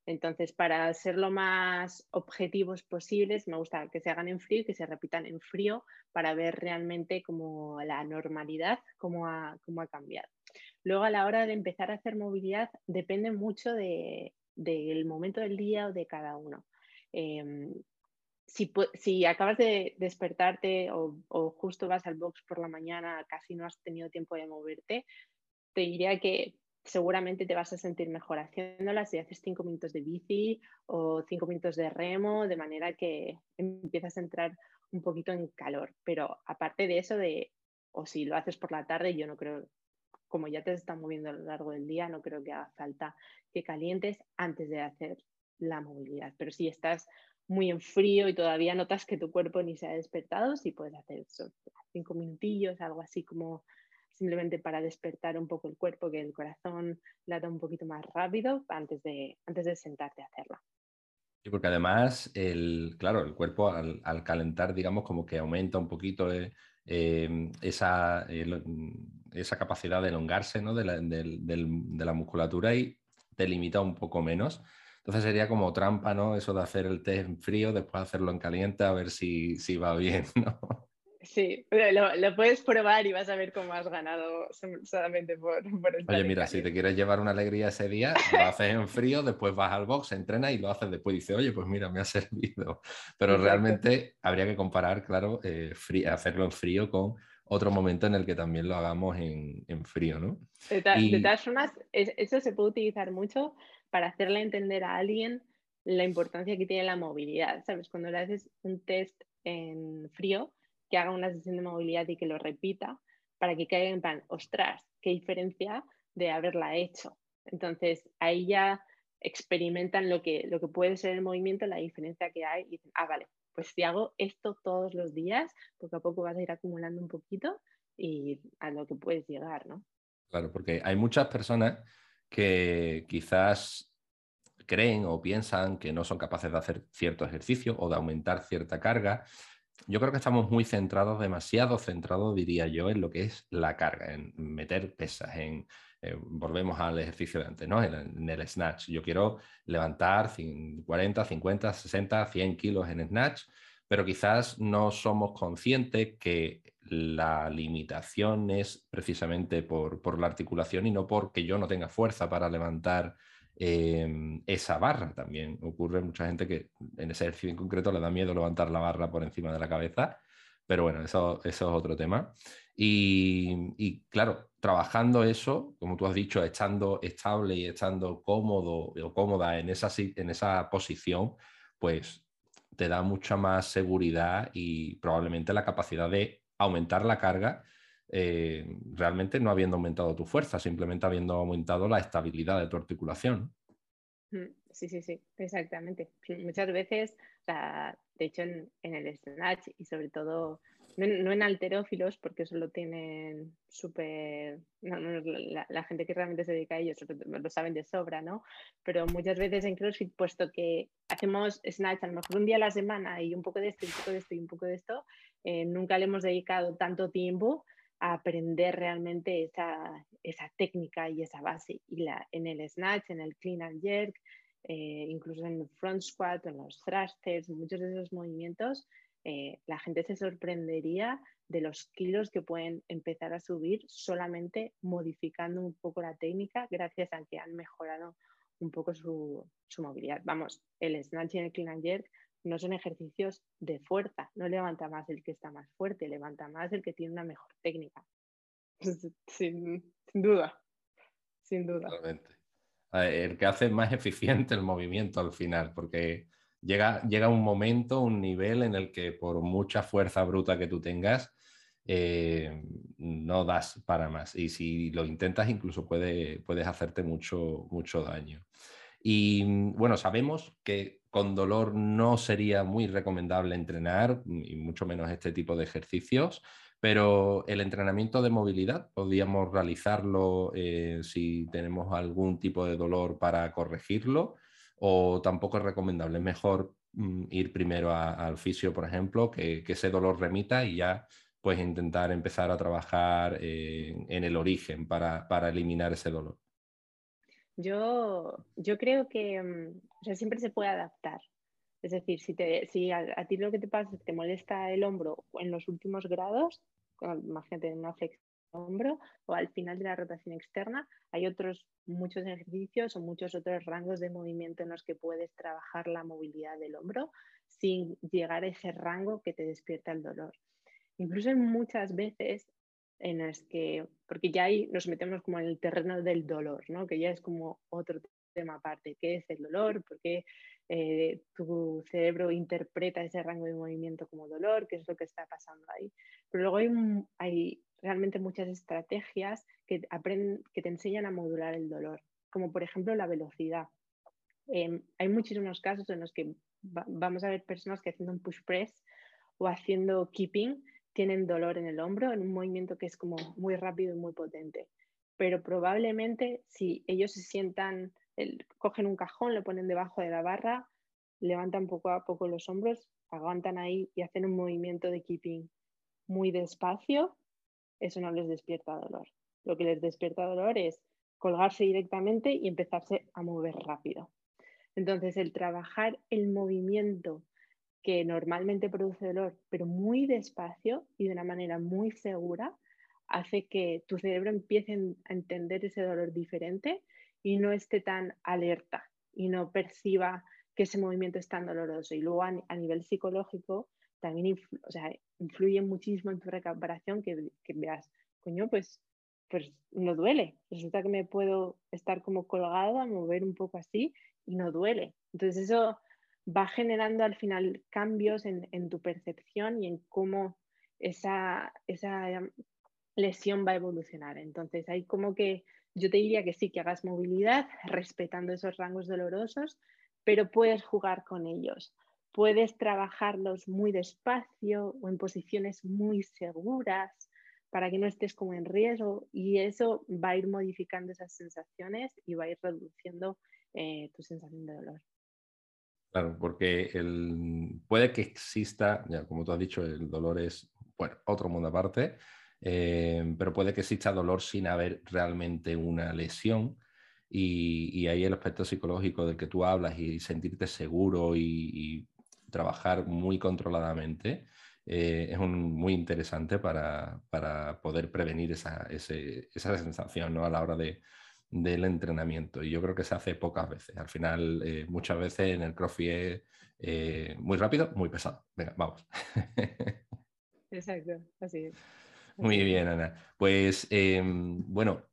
Entonces, para ser lo más objetivos posibles, me gusta que se hagan en frío y que se repitan en frío para ver realmente cómo la normalidad, cómo ha, cómo ha cambiado. Luego, a la hora de empezar a hacer movilidad, depende mucho del momento del día o de cada uno. Em, si, acabas de despertarte o, o, justo vas al box por la mañana, casi no has tenido tiempo de moverte, te diría que seguramente te vas a sentir mejor haciéndolas si haces cinco minutos de bici o cinco minutos de remo, de manera que empiezas a entrar un poquito en calor. Pero aparte de eso, de, o si lo haces por la tarde, yo no creo, como ya te estás moviendo a lo largo del día, no creo que haga falta que calientes antes de hacer la movilidad. Pero si estás muy en frío y todavía notas que tu cuerpo ni se ha despertado, sí puedes hacer cinco minutillos, algo así como simplemente para despertar un poco el cuerpo, que el corazón lata un poquito más rápido antes de, antes de sentarte a hacerla. Sí, porque además, el, claro, el cuerpo al, calentar, digamos, como que aumenta un poquito eh, em, esa, esa capacidad de elongarse ¿no? de, la, de, la musculatura y te limita un poco menos. Entonces sería como trampa, ¿no? Eso de hacer el test en frío, después hacerlo en caliente, a ver si, si va bien, ¿no? Sí, lo, puedes probar y vas a ver cómo has ganado solamente por, por el Oye, mira, si te quieres llevar una alegría ese día, lo haces en frío, después vas al box, entrenas y lo haces después. Y dices, oye, pues mira, me ha servido. Pero realmente habría que comparar, claro, eh, hacerlo en frío con otro momento en el que también lo hagamos en, frío, ¿no? De, de todas formas, eso se puede utilizar mucho para hacerle entender a alguien la importancia que tiene la movilidad, ¿sabes? Cuando le haces un test en frío, que haga una sesión de movilidad y que lo repita para que caiga en plan, ostras, qué diferencia de haberla hecho. Entonces ahí ya experimentan lo que, lo que puede ser el movimiento, la diferencia que hay y ah, vale, pues si hago esto todos los días, poco a poco vas a ir acumulando un poquito y a lo que puedes llegar, ¿no? Claro, porque hay muchas personas que quizás creen o piensan que no son capaces de hacer cierto ejercicio o de aumentar cierta carga yo creo que estamos muy centrados, demasiado centrados, diría yo, en lo que es la carga, en meter pesas, en, eh, volvemos al ejercicio de antes, ¿no? En, el snatch. Yo quiero levantar 40, 50, 60, 100 kilos en snatch, pero quizás no somos conscientes que la limitación es precisamente por, por la articulación y no porque yo no tenga fuerza para levantar Em, esa barra. También ocurre mucha gente que en ese ejercicio en concreto le da miedo levantar la barra por encima de la cabeza, pero bueno, eso, eso es otro tema. Y, claro, trabajando eso, como tú has dicho, estando estable y estando cómodo o cómoda en esa, en esa posición, pues te da mucha más seguridad y probablemente la capacidad de aumentar la carga eh, realmente no habiendo aumentado tu fuerza, simplemente habiendo aumentado la estabilidad de tu articulación. Mm, sí, sí, sí, exactamente. Muchas veces, de hecho en, el snatch y sobre todo, no, en alterófilos, porque eso lo tienen súper, la, gente que realmente se dedica a ello lo saben de sobra, ¿no? Pero muchas veces en CrossFit, puesto que hacemos snatch a lo mejor un día a la semana y un poco de esto, un poco de esto y un poco de esto, eh, nunca le hemos dedicado tanto tiempo a aprender realmente esa, esa, técnica y esa base. Y la, en el snatch, en el clean and jerk, eh, incluso en el front squat, en los thrusters, muchos de esos movimientos, eh, la gente se sorprendería de los kilos que pueden empezar a subir solamente modificando un poco la técnica gracias a que han mejorado un poco su, su movilidad. Vamos, el snatch y el clean and jerk no son ejercicios de fuerza, no levanta más el que está más fuerte, levanta más el que tiene una mejor técnica. Sin, duda, sin duda. El que hace más eficiente el movimiento al final, porque llega, llega un momento, un nivel en el que por mucha fuerza bruta que tú tengas, eh, no das para más. Y si lo intentas, incluso puede, puedes hacerte mucho, mucho daño. Y bueno, sabemos que con dolor no sería muy recomendable entrenar, y mucho menos este tipo de ejercicios, pero el entrenamiento de movilidad, podríamos realizarlo eh, si tenemos algún tipo de dolor para corregirlo, o tampoco es recomendable. Es mejor mm, ir primero al fisio, por ejemplo, que, ese dolor remita y ya pues intentar empezar a trabajar eh, en el origen para eliminar ese dolor. Yo, yo creo que mm, siempre se puede adaptar. Es decir, si, te, si a, ti lo que te pasa es que te molesta el hombro en los últimos grados, imagínate en una flexión hombro o al final de la rotación externa, hay otros muchos ejercicios o muchos otros rangos de movimiento en los que puedes trabajar la movilidad del hombro sin llegar a ese rango que te despierta el dolor. Incluso muchas veces en las que, porque ya ahí nos metemos como en el terreno del dolor, ¿no? que ya es como otro tema aparte, ¿qué es el dolor? ¿Por qué eh, tu cerebro interpreta ese rango de movimiento como dolor? ¿Qué es lo que está pasando ahí? Pero luego hay, hay realmente muchas estrategias que, aprenden, que te enseñan a modular el dolor, como por ejemplo la velocidad. Em, hay muchísimos casos en los que vamos a ver personas que haciendo un push press o haciendo keeping tienen dolor en el hombro en un movimiento que es como muy rápido y muy potente. Pero probablemente si ellos se sientan, cogen un cajón, lo ponen debajo de la barra, levantan poco a poco los hombros, aguantan ahí y hacen un movimiento de keeping muy despacio, eso no les despierta dolor. Lo que les despierta dolor es colgarse directamente y empezarse a mover rápido. Entonces, el trabajar el movimiento que normalmente produce dolor, pero muy despacio y de una manera muy segura, hace que tu cerebro empiece a entender ese dolor diferente y no esté tan alerta y no perciba que ese movimiento es tan doloroso. Y luego a, nivel psicológico también influye muchísimo en tu recuperación que, que, veas, coño, pues, pues no duele. Resulta que me puedo estar como colgada, mover un poco así y no duele. Entonces eso va generando al final cambios en, tu percepción y en cómo esa, esa lesión va a evolucionar. Entonces, hay como que yo te diría que sí, que hagas movilidad respetando esos rangos dolorosos, pero puedes jugar con ellos. Puedes trabajarlos muy despacio o en posiciones muy seguras para que no estés como en riesgo y eso va a ir modificando esas sensaciones y va a ir reduciendo eh, tu sensación de dolor. Claro, porque el, puede que exista, ya como tú has dicho, el dolor es bueno, otro mundo aparte, eh, pero puede que exista dolor sin haber realmente una lesión. Y, ahí el aspecto psicológico del que tú hablas y sentirte seguro y, trabajar muy controladamente eh, es muy interesante para, poder prevenir esa, esa sensación ¿no? a la hora de, del entrenamiento y yo creo que se hace pocas veces. Al final, eh, muchas veces en el CrossFit es eh, muy rápido, muy pesado. Venga, vamos. Exacto, así es. Muy bien, Ana. Pues em, bueno,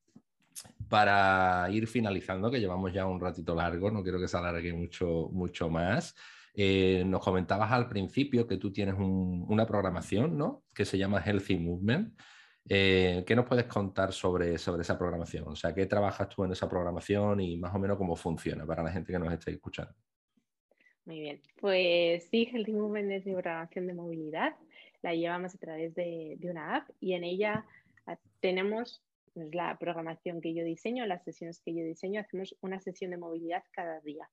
para ir finalizando, que llevamos ya un ratito largo, no quiero que se alargue mucho, mucho más. Eh, nos comentabas al principio que tú tienes una programación, ¿no? Que se llama Healthy Movement. Eh, ¿Qué nos puedes contar sobre, sobre esa programación? O sea, ¿qué trabajas tú en esa programación y más o menos cómo funciona para la gente que nos esté escuchando? Muy bien, pues sí, Healthy Movement es mi programación de movilidad. La llevamos a través de, de una app y en ella ah, tenemos es la programación que yo diseño, las sesiones que yo diseño, hacemos una sesión de movilidad cada día.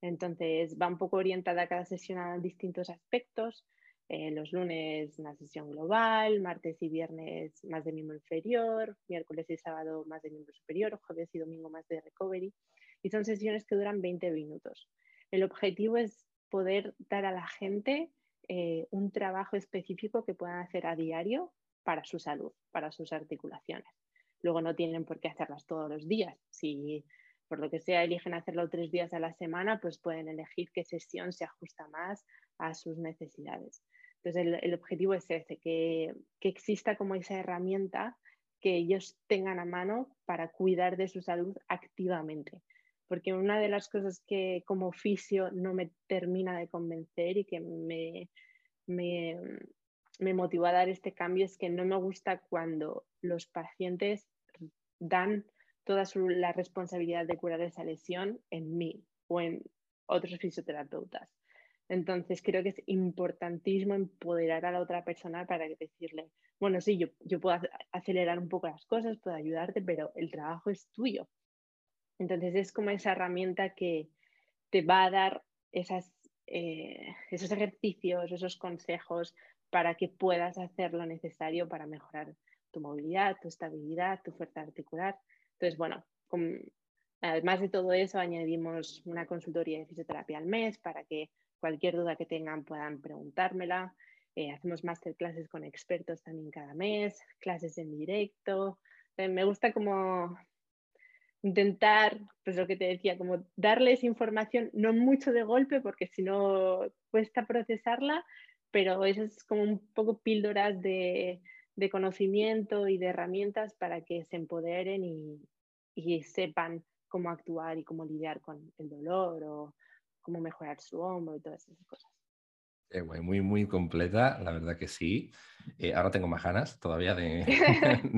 Entonces va un poco orientada cada sesión a distintos aspectos. Eh, los lunes una sesión global, martes y viernes más de miembro inferior, miércoles y sábado más de miembro superior, jueves y domingo más de recovery. Y son sesiones que duran 20 minutos. El objetivo es poder dar a la gente eh, un trabajo específico que puedan hacer a diario para su salud, para sus articulaciones. Luego no tienen por qué hacerlas todos los días. Si por lo que sea eligen hacerlo tres días a la semana, pues pueden elegir qué sesión se ajusta más a sus necesidades. Entonces el, objetivo es ese, que, que exista como esa herramienta que ellos tengan a mano para cuidar de su salud activamente. Porque una de las cosas que como oficio no me termina de convencer y que me, me, me motivó a dar este cambio es que no me gusta cuando los pacientes dan toda la responsabilidad de curar esa lesión en mí o en otros fisioterapeutas. Entonces creo que es importantísimo empoderar a la otra persona para decirle, bueno, sí, yo, yo puedo acelerar un poco las cosas, puedo ayudarte, pero el trabajo es tuyo. Entonces es como esa herramienta que te va a dar esas, eh, esos ejercicios, esos consejos para que puedas hacer lo necesario para mejorar tu movilidad, tu estabilidad, tu fuerza articular. Entonces, bueno, además de todo eso, añadimos una consultoría de fisioterapia al mes para que cualquier duda que tengan puedan preguntármela. Eh, hacemos masterclasses con expertos también cada mes, clases en directo. Eh, me gusta como intentar, pues lo que te decía, como darles información, no mucho de golpe, porque si no cuesta procesarla, pero esas como un poco píldoras de, de conocimiento y de herramientas para que se empoderen y, sepan cómo actuar y cómo lidiar con el dolor o cómo mejorar su hombro y todas esas cosas. muy, muy completa, la verdad que sí. Eh, ahora tengo más ganas todavía de,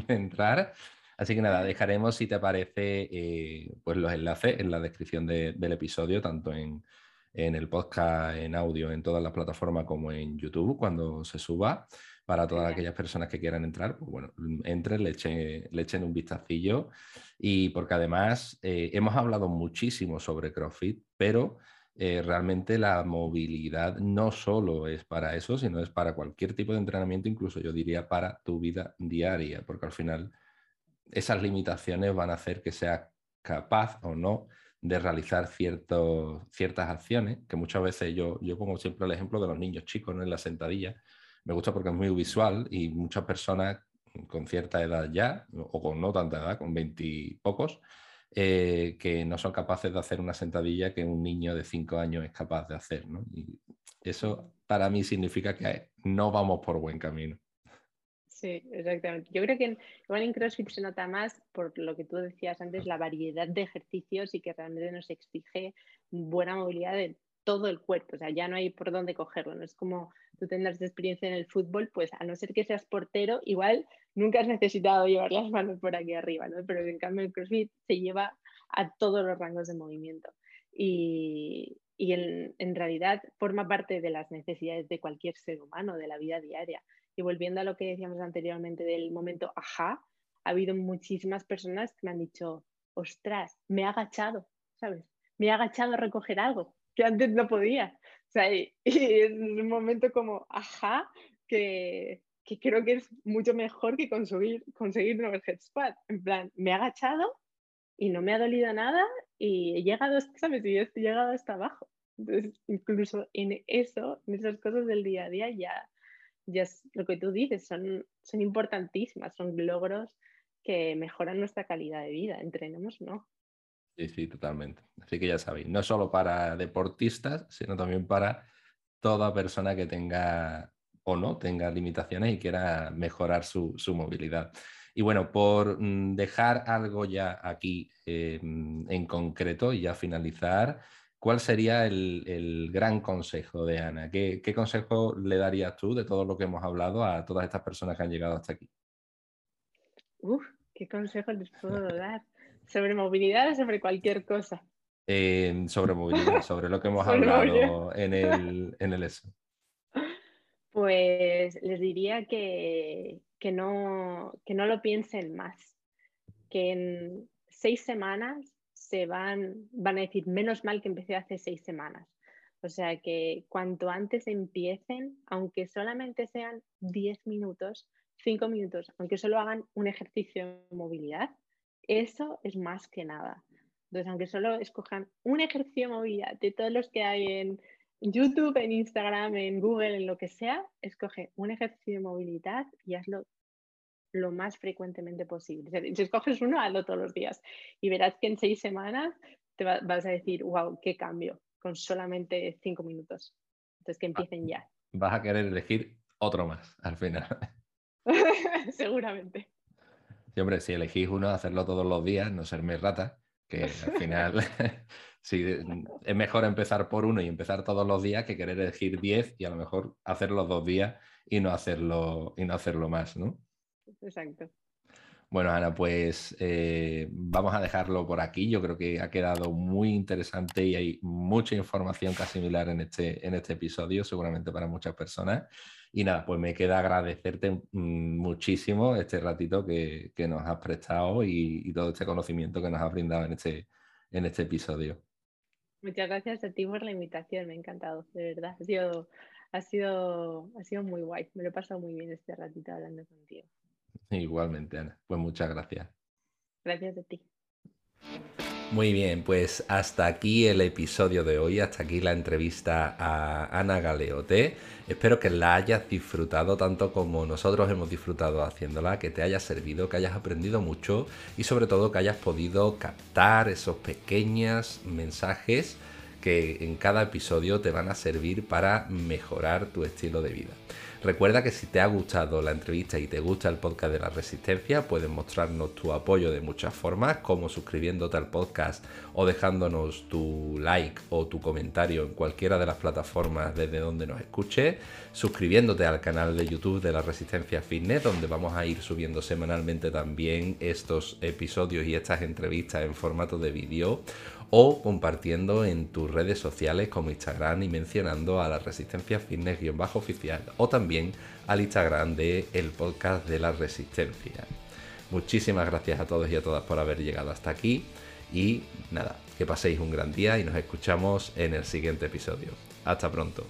entrar. Así que nada, dejaremos, si te parece, eh, pues los enlaces en la descripción del episodio, tanto en, en, el podcast, en audio, en todas las plataformas como en YouTube, cuando se suba para todas aquellas personas que quieran entrar, pues bueno, entren, le echen, le echen un vistacillo y porque además eh, hemos hablado muchísimo sobre CrossFit, pero eh, realmente la movilidad no solo es para eso, sino es para cualquier tipo de entrenamiento, incluso yo diría para tu vida diaria, porque al final esas limitaciones van a hacer que seas capaz o no de realizar ciertos, ciertas acciones, que muchas veces yo, yo pongo siempre el ejemplo de los niños chicos en la sentadilla, me gusta porque es muy visual y muchas personas con cierta edad ya, o con no tanta edad, con veintipocos, eh, que no son capaces de hacer una sentadilla que un niño de cinco años es capaz de hacer. ¿no? Y eso para mí significa que no vamos por buen camino. Sí, exactamente. Yo creo que igual en CrossFit se nota más por lo que tú decías antes, la variedad de ejercicios y que realmente nos exige buena movilidad de todo el cuerpo, o sea, ya no hay por dónde cogerlo, no es como tú tendrás experiencia en el fútbol, pues a no ser que seas portero, igual nunca has necesitado llevar las manos por aquí arriba, ¿no? Pero en cambio el CrossFit se lleva a todos los rangos de movimiento y, en, realidad forma parte de las necesidades de cualquier ser humano, de la vida diaria. Y volviendo a lo que decíamos anteriormente del momento ajá, ha habido muchísimas personas que me han dicho, ostras, me he agachado, ¿sabes? Me he agachado a recoger algo que antes no podía. O sea, y, es un momento como, ajá, que, que, creo que es mucho mejor que conseguir, conseguir un head squat. En plan, me he agachado y no me ha dolido nada y he llegado, ¿sabes? Y he llegado hasta abajo. Entonces, incluso en eso, en esas cosas del día a día, ya, ya es lo que tú dices, son, son importantísimas, son logros que mejoran nuestra calidad de vida. Entrenemos, ¿no? Sí, sí, totalmente. Así que ya sabéis, no solo para deportistas, sino también para toda persona que tenga o no tenga limitaciones y quiera mejorar su, movilidad. Y bueno, por mm, dejar algo ya aquí em, en concreto y ya finalizar, ¿cuál sería el, gran consejo de Ana? ¿Qué, consejo le darías tú de todo lo que hemos hablado a todas estas personas que han llegado hasta aquí? Uf, ¿qué consejo les puedo dar? ¿Sobre movilidad o sobre cualquier cosa? sobre movilidad, sobre lo que hemos hablado en el, en el ESO. Pues les diría que, que, no, que no lo piensen más, que en seis semanas se van, van a decir, menos mal que empecé hace seis semanas. O sea que cuanto antes empiecen, aunque solamente sean diez minutos, cinco minutos, aunque solo hagan un ejercicio de movilidad, eso es más que nada. Entonces, aunque solo escojan un ejercicio de movilidad de todos los que hay en YouTube, en Instagram, en Google, en lo que sea, escoge un ejercicio de movilidad y hazlo lo más frecuentemente posible. Si escoges uno, hazlo todos los días y verás que en seis semanas te vas a decir, wow, qué cambio, con solamente cinco minutos. Entonces, que empiecen ya. Vas a querer elegir otro más al final. Seguramente. Sí, hombre, si elegís uno, hacerlo todos los días, no serme rata, que al final sí, es mejor empezar por uno y empezar todos los días que querer elegir 10 y a lo mejor hacerlo dos días y no hacerlo, y no hacerlo más, ¿no? Exacto. Bueno, Ana, pues eh, vamos a dejarlo por aquí. Yo creo que ha quedado muy interesante y hay mucha información casi similar en este, en este episodio, seguramente para muchas personas. Y nada, pues me queda agradecerte mm, muchísimo este ratito que, nos has prestado y, y, todo este conocimiento que nos has brindado en este, en este episodio. Muchas gracias a ti por la invitación, me ha encantado, de verdad. Ha sido, ha sido, ha sido muy guay, me lo he pasado muy bien este ratito hablando contigo. Igualmente, Ana. Pues muchas gracias. Gracias a ti. Muy bien, pues hasta aquí el episodio de hoy, hasta aquí la entrevista a Ana Galeote. Espero que la hayas disfrutado tanto como nosotros hemos disfrutado haciéndola, que te haya servido, que hayas aprendido mucho y sobre todo que hayas podido captar esos pequeños mensajes que en cada episodio te van a servir para mejorar tu estilo de vida. Recuerda que si te ha gustado la entrevista y te gusta el podcast de la resistencia, puedes mostrarnos tu apoyo de muchas formas, como suscribiéndote al podcast o dejándonos tu like o tu comentario en cualquiera de las plataformas desde donde nos escuches, suscribiéndote al canal de YouTube de la Resistencia Fitness, donde vamos a ir subiendo semanalmente también estos episodios y estas entrevistas en formato de vídeo o compartiendo en tus redes sociales como Instagram y mencionando a la Resistencia Fitness-oficial o también al Instagram de el podcast de la Resistencia. Muchísimas gracias a todos y a todas por haber llegado hasta aquí y nada, que paséis un gran día y nos escuchamos en el siguiente episodio. Hasta pronto.